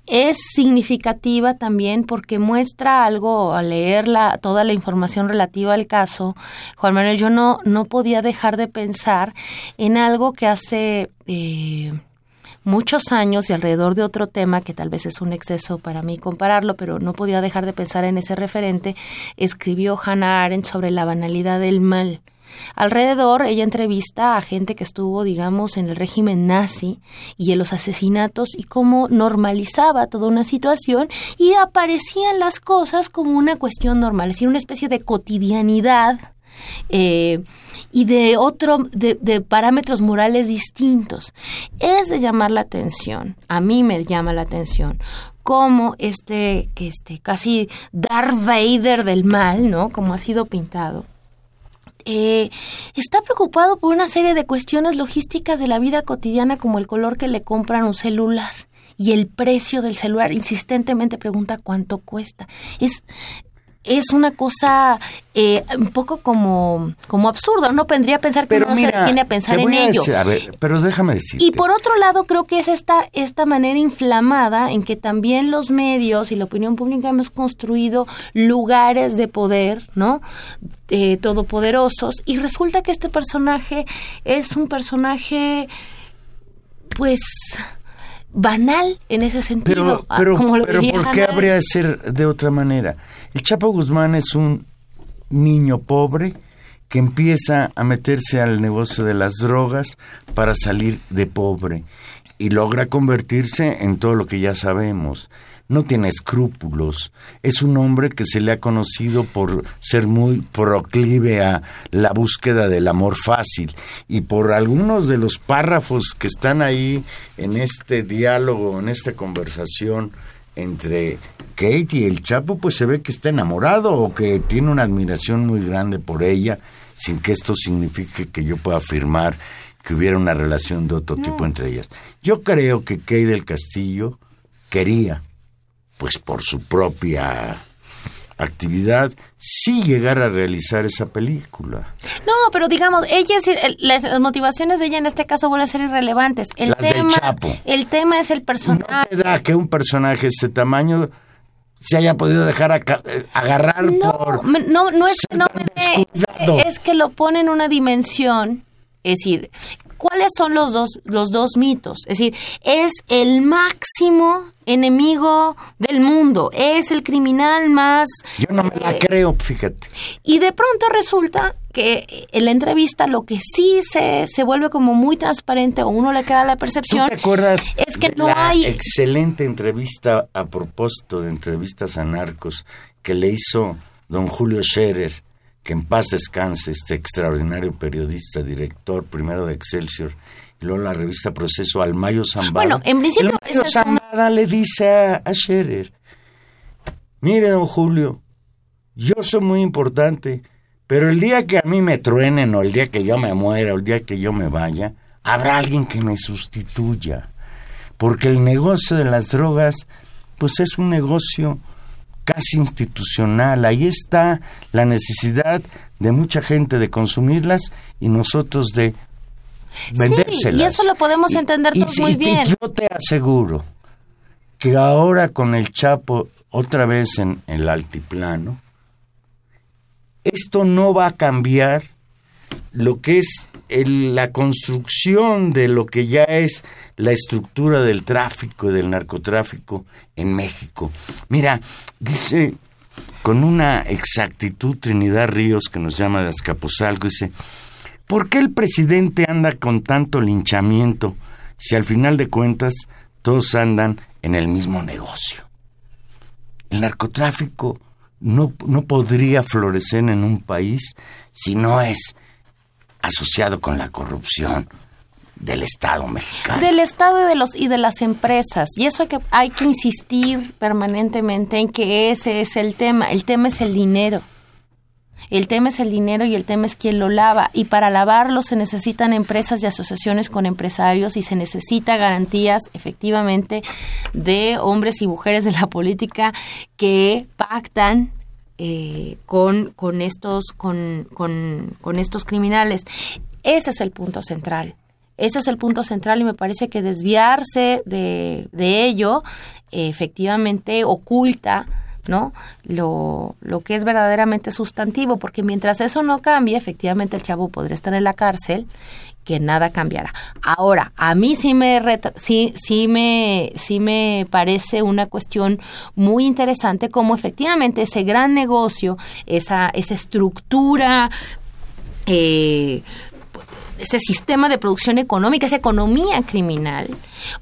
es significativa también porque muestra algo al leer la, toda la información relativa al caso. Juan Manuel, yo no, no podía dejar de pensar en algo que hace... eh, muchos años y alrededor de otro tema que tal vez es un exceso para mí compararlo, pero no podía dejar de pensar en ese referente, escribió Hannah Arendt sobre la banalidad del mal. Alrededor, ella entrevista a gente que estuvo, digamos, en el régimen nazi y en los asesinatos y cómo normalizaba toda una situación y aparecían las cosas como una cuestión normal, es decir, una especie de cotidianidad. Eh, y de otro de, parámetros morales distintos. Es de llamar la atención a mí me llama la atención cómo este que este casi Darth Vader del mal no como ha sido pintado eh, está preocupado por una serie de cuestiones logísticas de la vida cotidiana como el color que le compran un celular y el precio del celular. Insistentemente pregunta cuánto cuesta. Es es una cosa eh, un poco como, como absurda. Uno vendría a pensar que uno se detiene a pensar en ello. pero déjame decir. Y por otro lado, creo que es esta, esta manera inflamada en que también los medios y la opinión pública hemos construido lugares de poder, ¿no? Eh, todopoderosos. Y resulta que este personaje es un personaje, pues banal en ese sentido. Pero, pero, pero ¿por qué habría de ser de otra manera? El Chapo Guzmán es un niño pobre que empieza a meterse al negocio de las drogas para salir de pobre y logra convertirse en todo lo que ya sabemos. No tiene escrúpulos, es un hombre que se le ha conocido por ser muy proclive a la búsqueda del amor fácil y por algunos de los párrafos que están ahí en este diálogo, en esta conversación entre Kate y el Chapo, pues se ve que está enamorado o que tiene una admiración muy grande por ella, sin que esto signifique que yo pueda afirmar que hubiera una relación de otro tipo entre ellas. Yo creo que Kate del Castillo quería pues por su propia actividad, sí llegar a realizar esa película. No, pero digamos, ella las motivaciones de ella en este caso vuelven a ser irrelevantes. El las tema, del Chapo. El tema es el personaje. No te da que un personaje de este tamaño se haya podido dejar eh, agarrar por... No, no es que no me dé, es que lo pone en una dimensión, es decir, ¿cuáles son los dos, los dos mitos? Es decir, es el máximo enemigo del mundo, es el criminal más... Yo no me la eh, creo, fíjate. Y de pronto resulta que en la entrevista lo que sí se, se vuelve como muy transparente o uno le queda la percepción... te acuerdas es que no la hay... excelente entrevista a propósito de entrevistas a narcos que le hizo don Julio Scherer, que en paz descanse, este extraordinario periodista, director primero de Excelsior luego la revista Proceso al Mayo Zambada. Bueno, en principio... El Mayo Zambada le dice a, a Scherer, mire don Julio, yo soy muy importante, pero el día que a mí me truenen o el día que yo me muera o el día que yo me vaya, habrá alguien que me sustituya. Porque el negocio de las drogas, pues es un negocio casi institucional. Ahí está la necesidad de mucha gente de consumirlas y nosotros de vendérselas. y eso lo podemos entender todos muy bien. yo te aseguro que ahora con el Chapo otra vez en, el altiplano, esto no va a cambiar lo que es la construcción de lo que ya es la estructura del tráfico y del narcotráfico en México. Mira, dice con una exactitud Trinidad Ríos que nos llama de Azcapotzalco, dice, ¿Por qué el presidente anda con tanto linchamiento si al final de cuentas todos andan en el mismo negocio? El narcotráfico no, no podría florecer en un país si no es asociado con la corrupción del Estado mexicano. Del Estado y de, los, y de las empresas. Y eso hay que, hay que insistir permanentemente en que ese es el tema. El tema es el dinero. El tema es el dinero y el tema es quién lo lava. Y para lavarlo se necesitan empresas y asociaciones con empresarios y se necesita garantías, efectivamente, de hombres y mujeres de la política que pactan eh, con, con, estos, con, con, estos criminales. Ese es el punto central. Ese es el punto central y me parece que desviarse de, de ello efectivamente oculta ¿no? Lo, lo que es verdaderamente sustantivo, porque mientras eso no cambie, efectivamente el chavo podría estar en la cárcel que nada cambiará. Ahora, a mí sí me sí, sí me sí me parece una cuestión muy interesante cómo efectivamente ese gran negocio, esa esa estructura eh, ese sistema de producción económica, esa economía criminal,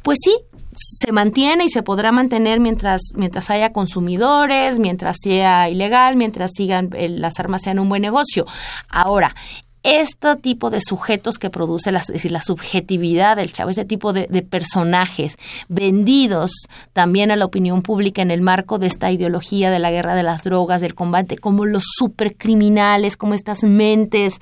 pues sí, se mantiene y se podrá mantener mientras mientras haya consumidores, mientras sea ilegal, mientras sigan las armas sean un buen negocio. Ahora, este tipo de sujetos que produce la, subjetividad del chavo, este tipo de, personajes vendidos también a la opinión pública en el marco de esta ideología de la guerra de las drogas, del combate, como los supercriminales, como estas mentes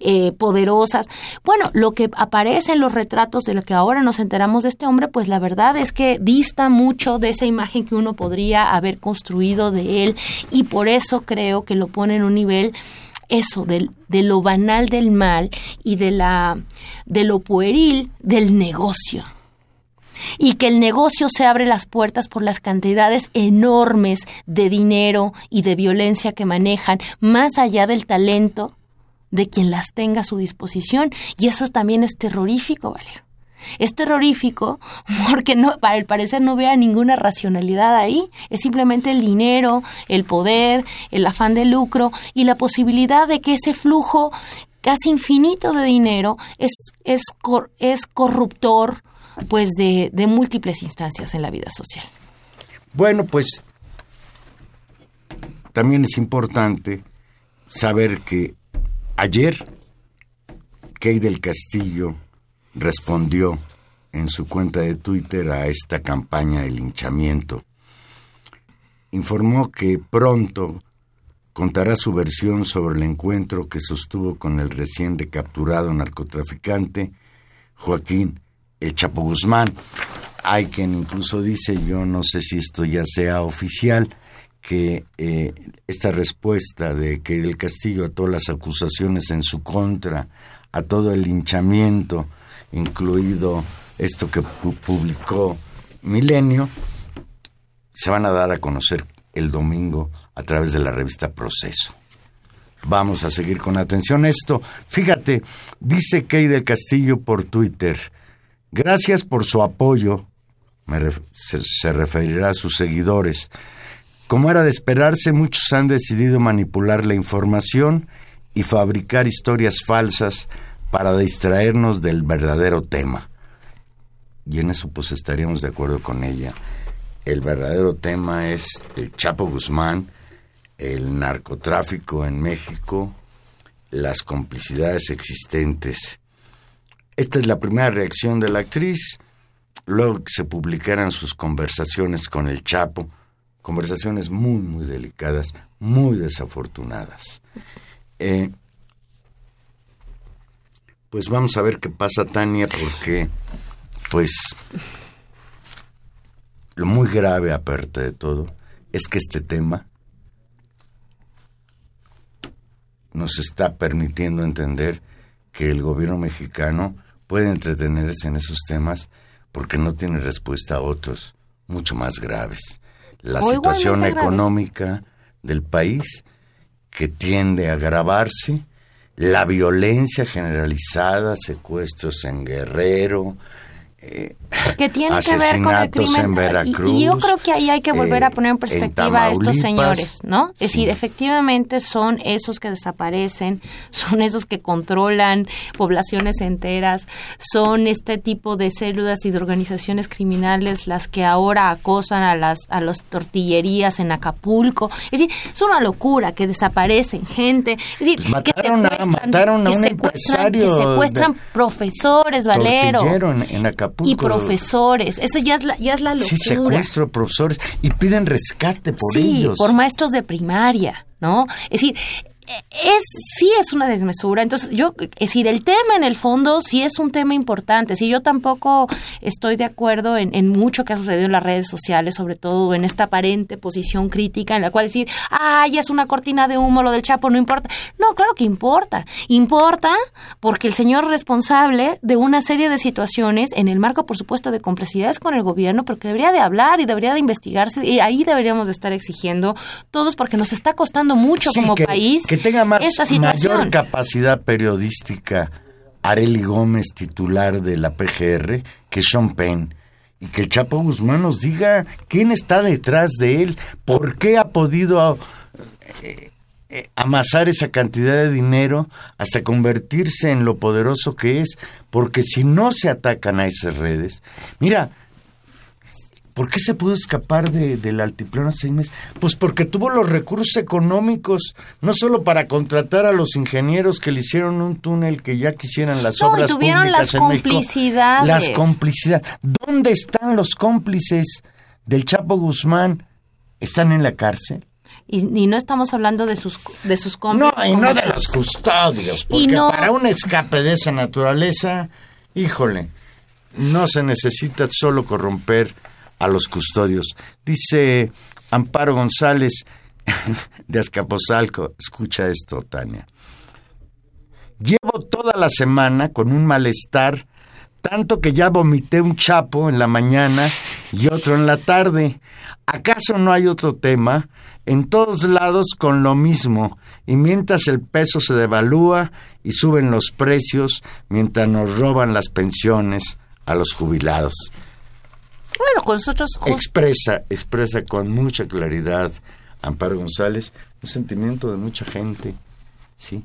eh, poderosas. Bueno, lo que aparece en los retratos de lo que ahora nos enteramos de este hombre, pues la verdad es que dista mucho de esa imagen que uno podría haber construido de él y por eso creo que lo pone en un nivel eso, de, lo banal del mal y de, la, de lo pueril del negocio y que el negocio se abre las puertas por las cantidades enormes de dinero y de violencia que manejan, más allá del talento de quien las tenga a su disposición. Y eso también es terrorífico, Valero. Es terrorífico [laughs] porque no, para el parecer no vea ninguna racionalidad ahí. Es simplemente el dinero, el poder, el afán de lucro y la posibilidad de que ese flujo casi infinito de dinero es, es, es corruptor pues de, de múltiples instancias en la vida social. Bueno, pues también es importante saber que ayer Key del Castillo respondió en su cuenta de Twitter a esta campaña de linchamiento. Informó que pronto contará su versión sobre el encuentro que sostuvo con el recién recapturado narcotraficante Joaquín El Chapo Guzmán. Hay quien incluso dice, yo no sé si esto ya sea oficial, que eh, esta respuesta de que el Castillo a todas las acusaciones en su contra, a todo el linchamiento, incluido esto que publicó Milenio, se van a dar a conocer el domingo a través de la revista Proceso. Vamos a seguir con atención esto. Fíjate, dice Key del Castillo por Twitter, gracias por su apoyo, se referirá a sus seguidores. Como era de esperarse, muchos han decidido manipular la información y fabricar historias falsas para distraernos del verdadero tema. Y en eso pues estaríamos de acuerdo con ella. El verdadero tema es el Chapo Guzmán, el narcotráfico en México, las complicidades existentes. Esta es la primera reacción de la actriz, luego que se publicaran sus conversaciones con el Chapo, conversaciones muy, muy delicadas, muy desafortunadas. Eh, pues vamos a ver qué pasa, Tania, porque, pues, lo muy grave, aparte de todo, es que este tema nos está permitiendo entender que el gobierno mexicano puede entretenerse en esos temas porque no tiene respuesta a otros mucho más graves. La situación económica del país que tiende a agravarse la violencia generalizada, secuestros en Guerrero, eh, que tiene que ver con el crimen. En Veracruz, y, yo creo que ahí hay que volver a eh, poner en perspectiva a estos señores, ¿no? Es decir, efectivamente son esos que desaparecen, [laughs] son esos que controlan poblaciones enteras, son este tipo de células y de organizaciones criminales las que ahora acosan a las a las tortillerías en Acapulco. Es decir, es una locura que desaparecen gente, es decir, pues que secuestran, mataron a un que secuestran profesores, Valero. en Acapulco y profesores. Eso ya es la, ya es la locura. Sí, secuestro profesores y piden rescate por ellos. por maestros de primaria, ¿no? Es decir, es sí es una desmesura. Entonces, yo, es decir, el tema en el fondo sí es un tema importante. Si yo tampoco estoy de acuerdo en, en, mucho que ha sucedido en las redes sociales, sobre todo en esta aparente posición crítica en la cual decir, ay, es una cortina de humo lo del Chapo, no importa. No, claro que importa. Importa porque el señor responsable de una serie de situaciones, en el marco, por supuesto, de complicidades con el gobierno, pero que debería de hablar y debería de investigarse, y ahí deberíamos de estar exigiendo todos porque nos está costando mucho como país que tenga más, mayor capacidad periodística Areli Gómez, titular de la PGR, que Sean Penn. Y que el Chapo Guzmán nos diga quién está detrás de él, por qué ha podido eh, eh, amasar esa cantidad de dinero hasta convertirse en lo poderoso que es, porque si no se atacan a esas redes, mira, ¿Por qué se pudo escapar de, del altiplano seis meses? Pues porque tuvo los recursos económicos, no solo para contratar a los ingenieros que le hicieron un túnel que ya quisieran las No, y obras tuvieron públicas las en México. complicidades. Las complicidades. ¿Dónde están los cómplices del Chapo Guzmán? ¿Están en la cárcel? Y, y no estamos hablando de sus de sus No, cómplices y como no de los custodios, porque Y no- para un escape de esa naturaleza, híjole, no se necesita solo corromper a los custodios. Dice Amparo González [laughs] de Azcapotzalco, escucha esto, Tania. Llevo toda la semana con un malestar, tanto que ya vomité un chapo en la mañana y otro en la tarde. ¿Acaso no hay otro tema? En todos lados con lo mismo, y mientras el peso se devalúa y suben los precios, mientras nos roban las pensiones a los jubilados. Bueno, con nosotros Expresa, expresa con mucha claridad Amparo González un sentimiento de mucha gente, ¿sí?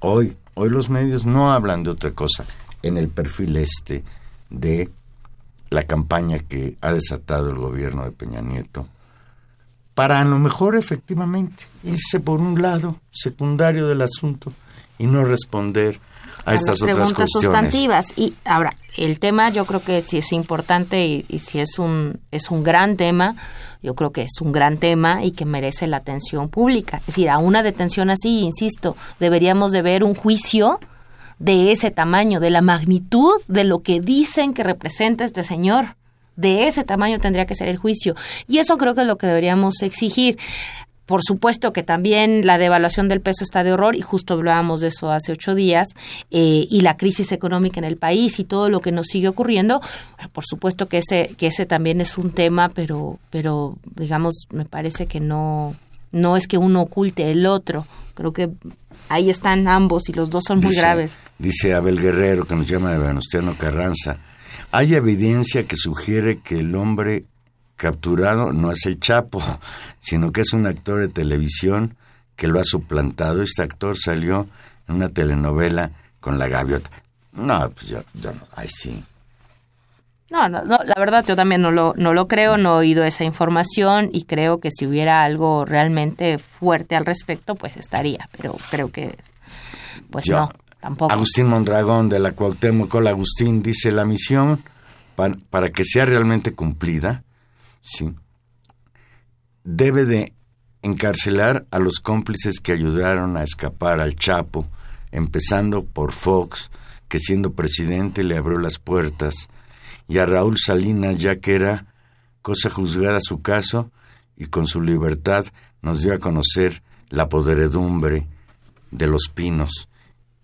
Hoy, hoy los medios no hablan de otra cosa en el perfil este de la campaña que ha desatado el gobierno de Peña Nieto para a lo mejor efectivamente irse por un lado secundario del asunto y no responder a, a estas las otras preguntas cuestiones. sustantivas. Y ahora, el tema yo creo que sí es importante y, y si es un, es un gran tema, yo creo que es un gran tema y que merece la atención pública. Es decir, a una detención así, insisto, deberíamos de ver un juicio de ese tamaño, de la magnitud de lo que dicen que representa este señor. De ese tamaño tendría que ser el juicio. Y eso creo que es lo que deberíamos exigir. Por supuesto que también la devaluación del peso está de horror y justo hablábamos de eso hace ocho días eh, y la crisis económica en el país y todo lo que nos sigue ocurriendo. Por supuesto que ese que ese también es un tema, pero pero digamos me parece que no no es que uno oculte el otro. Creo que ahí están ambos y los dos son muy Dice- graves. Dice Abel Guerrero, que nos llama de Venustiano Carranza. Hay evidencia que sugiere que el hombre capturado no es el Chapo, sino que es un actor de televisión que lo ha suplantado. Este actor salió en una telenovela con la gaviota. No, pues yo, yo no, ay sí. No, no, no, la verdad yo también no lo, no lo creo, no he oído esa información y creo que si hubiera algo realmente fuerte al respecto, pues estaría, pero creo que, pues Yo- no, tampoco. Agustín Mondragón de la Cuauhtémoc, Agustín, dice la misión pa- para, que sea realmente cumplida, sí, debe de encarcelar a los cómplices que ayudaron a escapar al Chapo, empezando por Fox, que siendo presidente le abrió las puertas, y a Raúl Salinas, ya que era cosa juzgada su caso, y con su libertad nos dio a conocer la podredumbre de los pinos.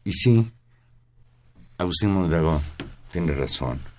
Y sí, Agustín Mondragón tiene razón.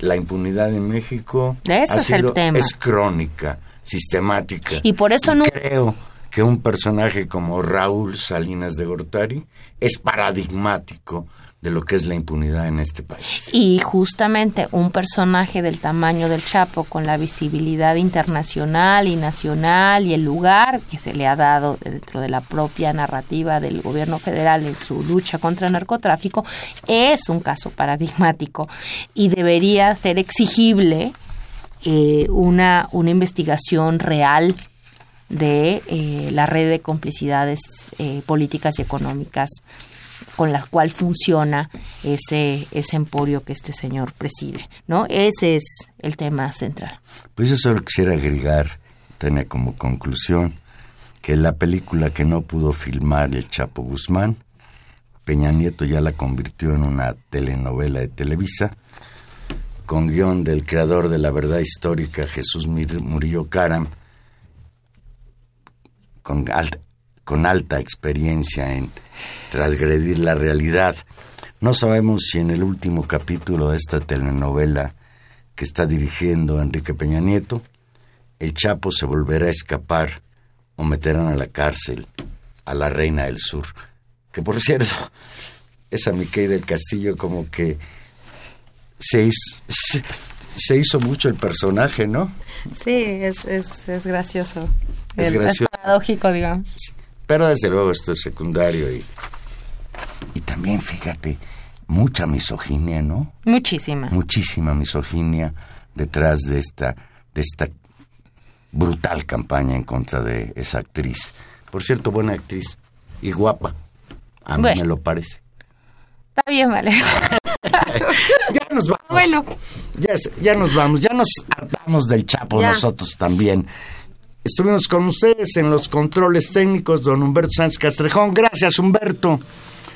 La impunidad en México Ese ha es el tema. es crónica, sistemática. Y por eso no- creo que un personaje como Raúl Salinas de Gortari es paradigmático de lo que es la impunidad en este país. Y justamente un personaje del tamaño del Chapo, con la visibilidad internacional y nacional y el lugar que se le ha dado dentro de la propia narrativa del gobierno federal en su lucha contra el narcotráfico, es un caso paradigmático y debería ser exigible eh, una, una investigación real de eh, la red de complicidades eh, políticas y económicas con la cual funciona ese, ese emporio que este señor preside, ¿no? Ese es el tema central. Pues yo solo quisiera agregar, Tania, como conclusión, que la película que no pudo filmar el Chapo Guzmán, Peña Nieto ya la convirtió en una telenovela de Televisa, con guion del creador de la verdad histórica, Jesús Murillo Caram, con, con alta experiencia en transgredir la realidad. No sabemos si en el último capítulo de esta telenovela que está dirigiendo Enrique Peña Nieto, el Chapo se volverá a escapar o meterán a la cárcel a la reina del sur. Que por cierto, esa Mickey del Castillo como que se hizo, se, se hizo mucho el personaje, ¿no? Sí, es, es, es gracioso. Es gracioso. paradójico, digamos. Pero desde luego esto es secundario y, y también, fíjate, mucha misoginia, ¿no? Muchísima. Muchísima misoginia detrás de esta, de esta brutal campaña en contra de esa actriz. Por cierto, buena actriz y guapa. A mí Bueno. me lo parece. Está bien, vale. [laughs] Ya nos vamos. Bueno. Ya, ya nos vamos. Ya nos hartamos del Chapo Ya. nosotros también. Estuvimos con ustedes en los controles técnicos, don Humberto Sánchez Castrejón. Gracias, Humberto.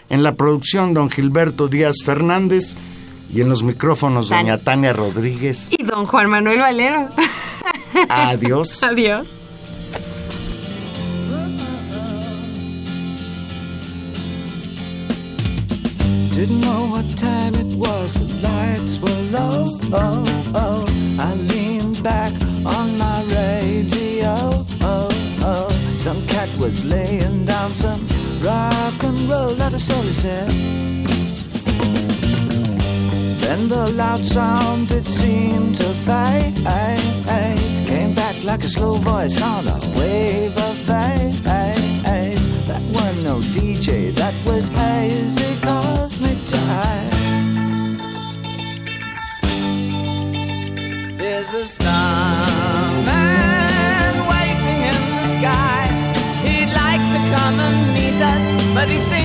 En la producción, don Gilberto Díaz Fernández. Y en los micrófonos, Tan- doña Tania Rodríguez. Y don Juan Manuel Valero. Adiós. [laughs] Adiós. Didn't know what time it was, the lights were low. Oh, oh. I leaned back on my radio. Some cat was laying down some rock and roll, that all he said. Then the loud sound it seemed to fade. Came back like a slow voice on a wave of fate. That wasn't no DJ, that was hazy cosmic jive. There's a starman waiting in the sky. Like to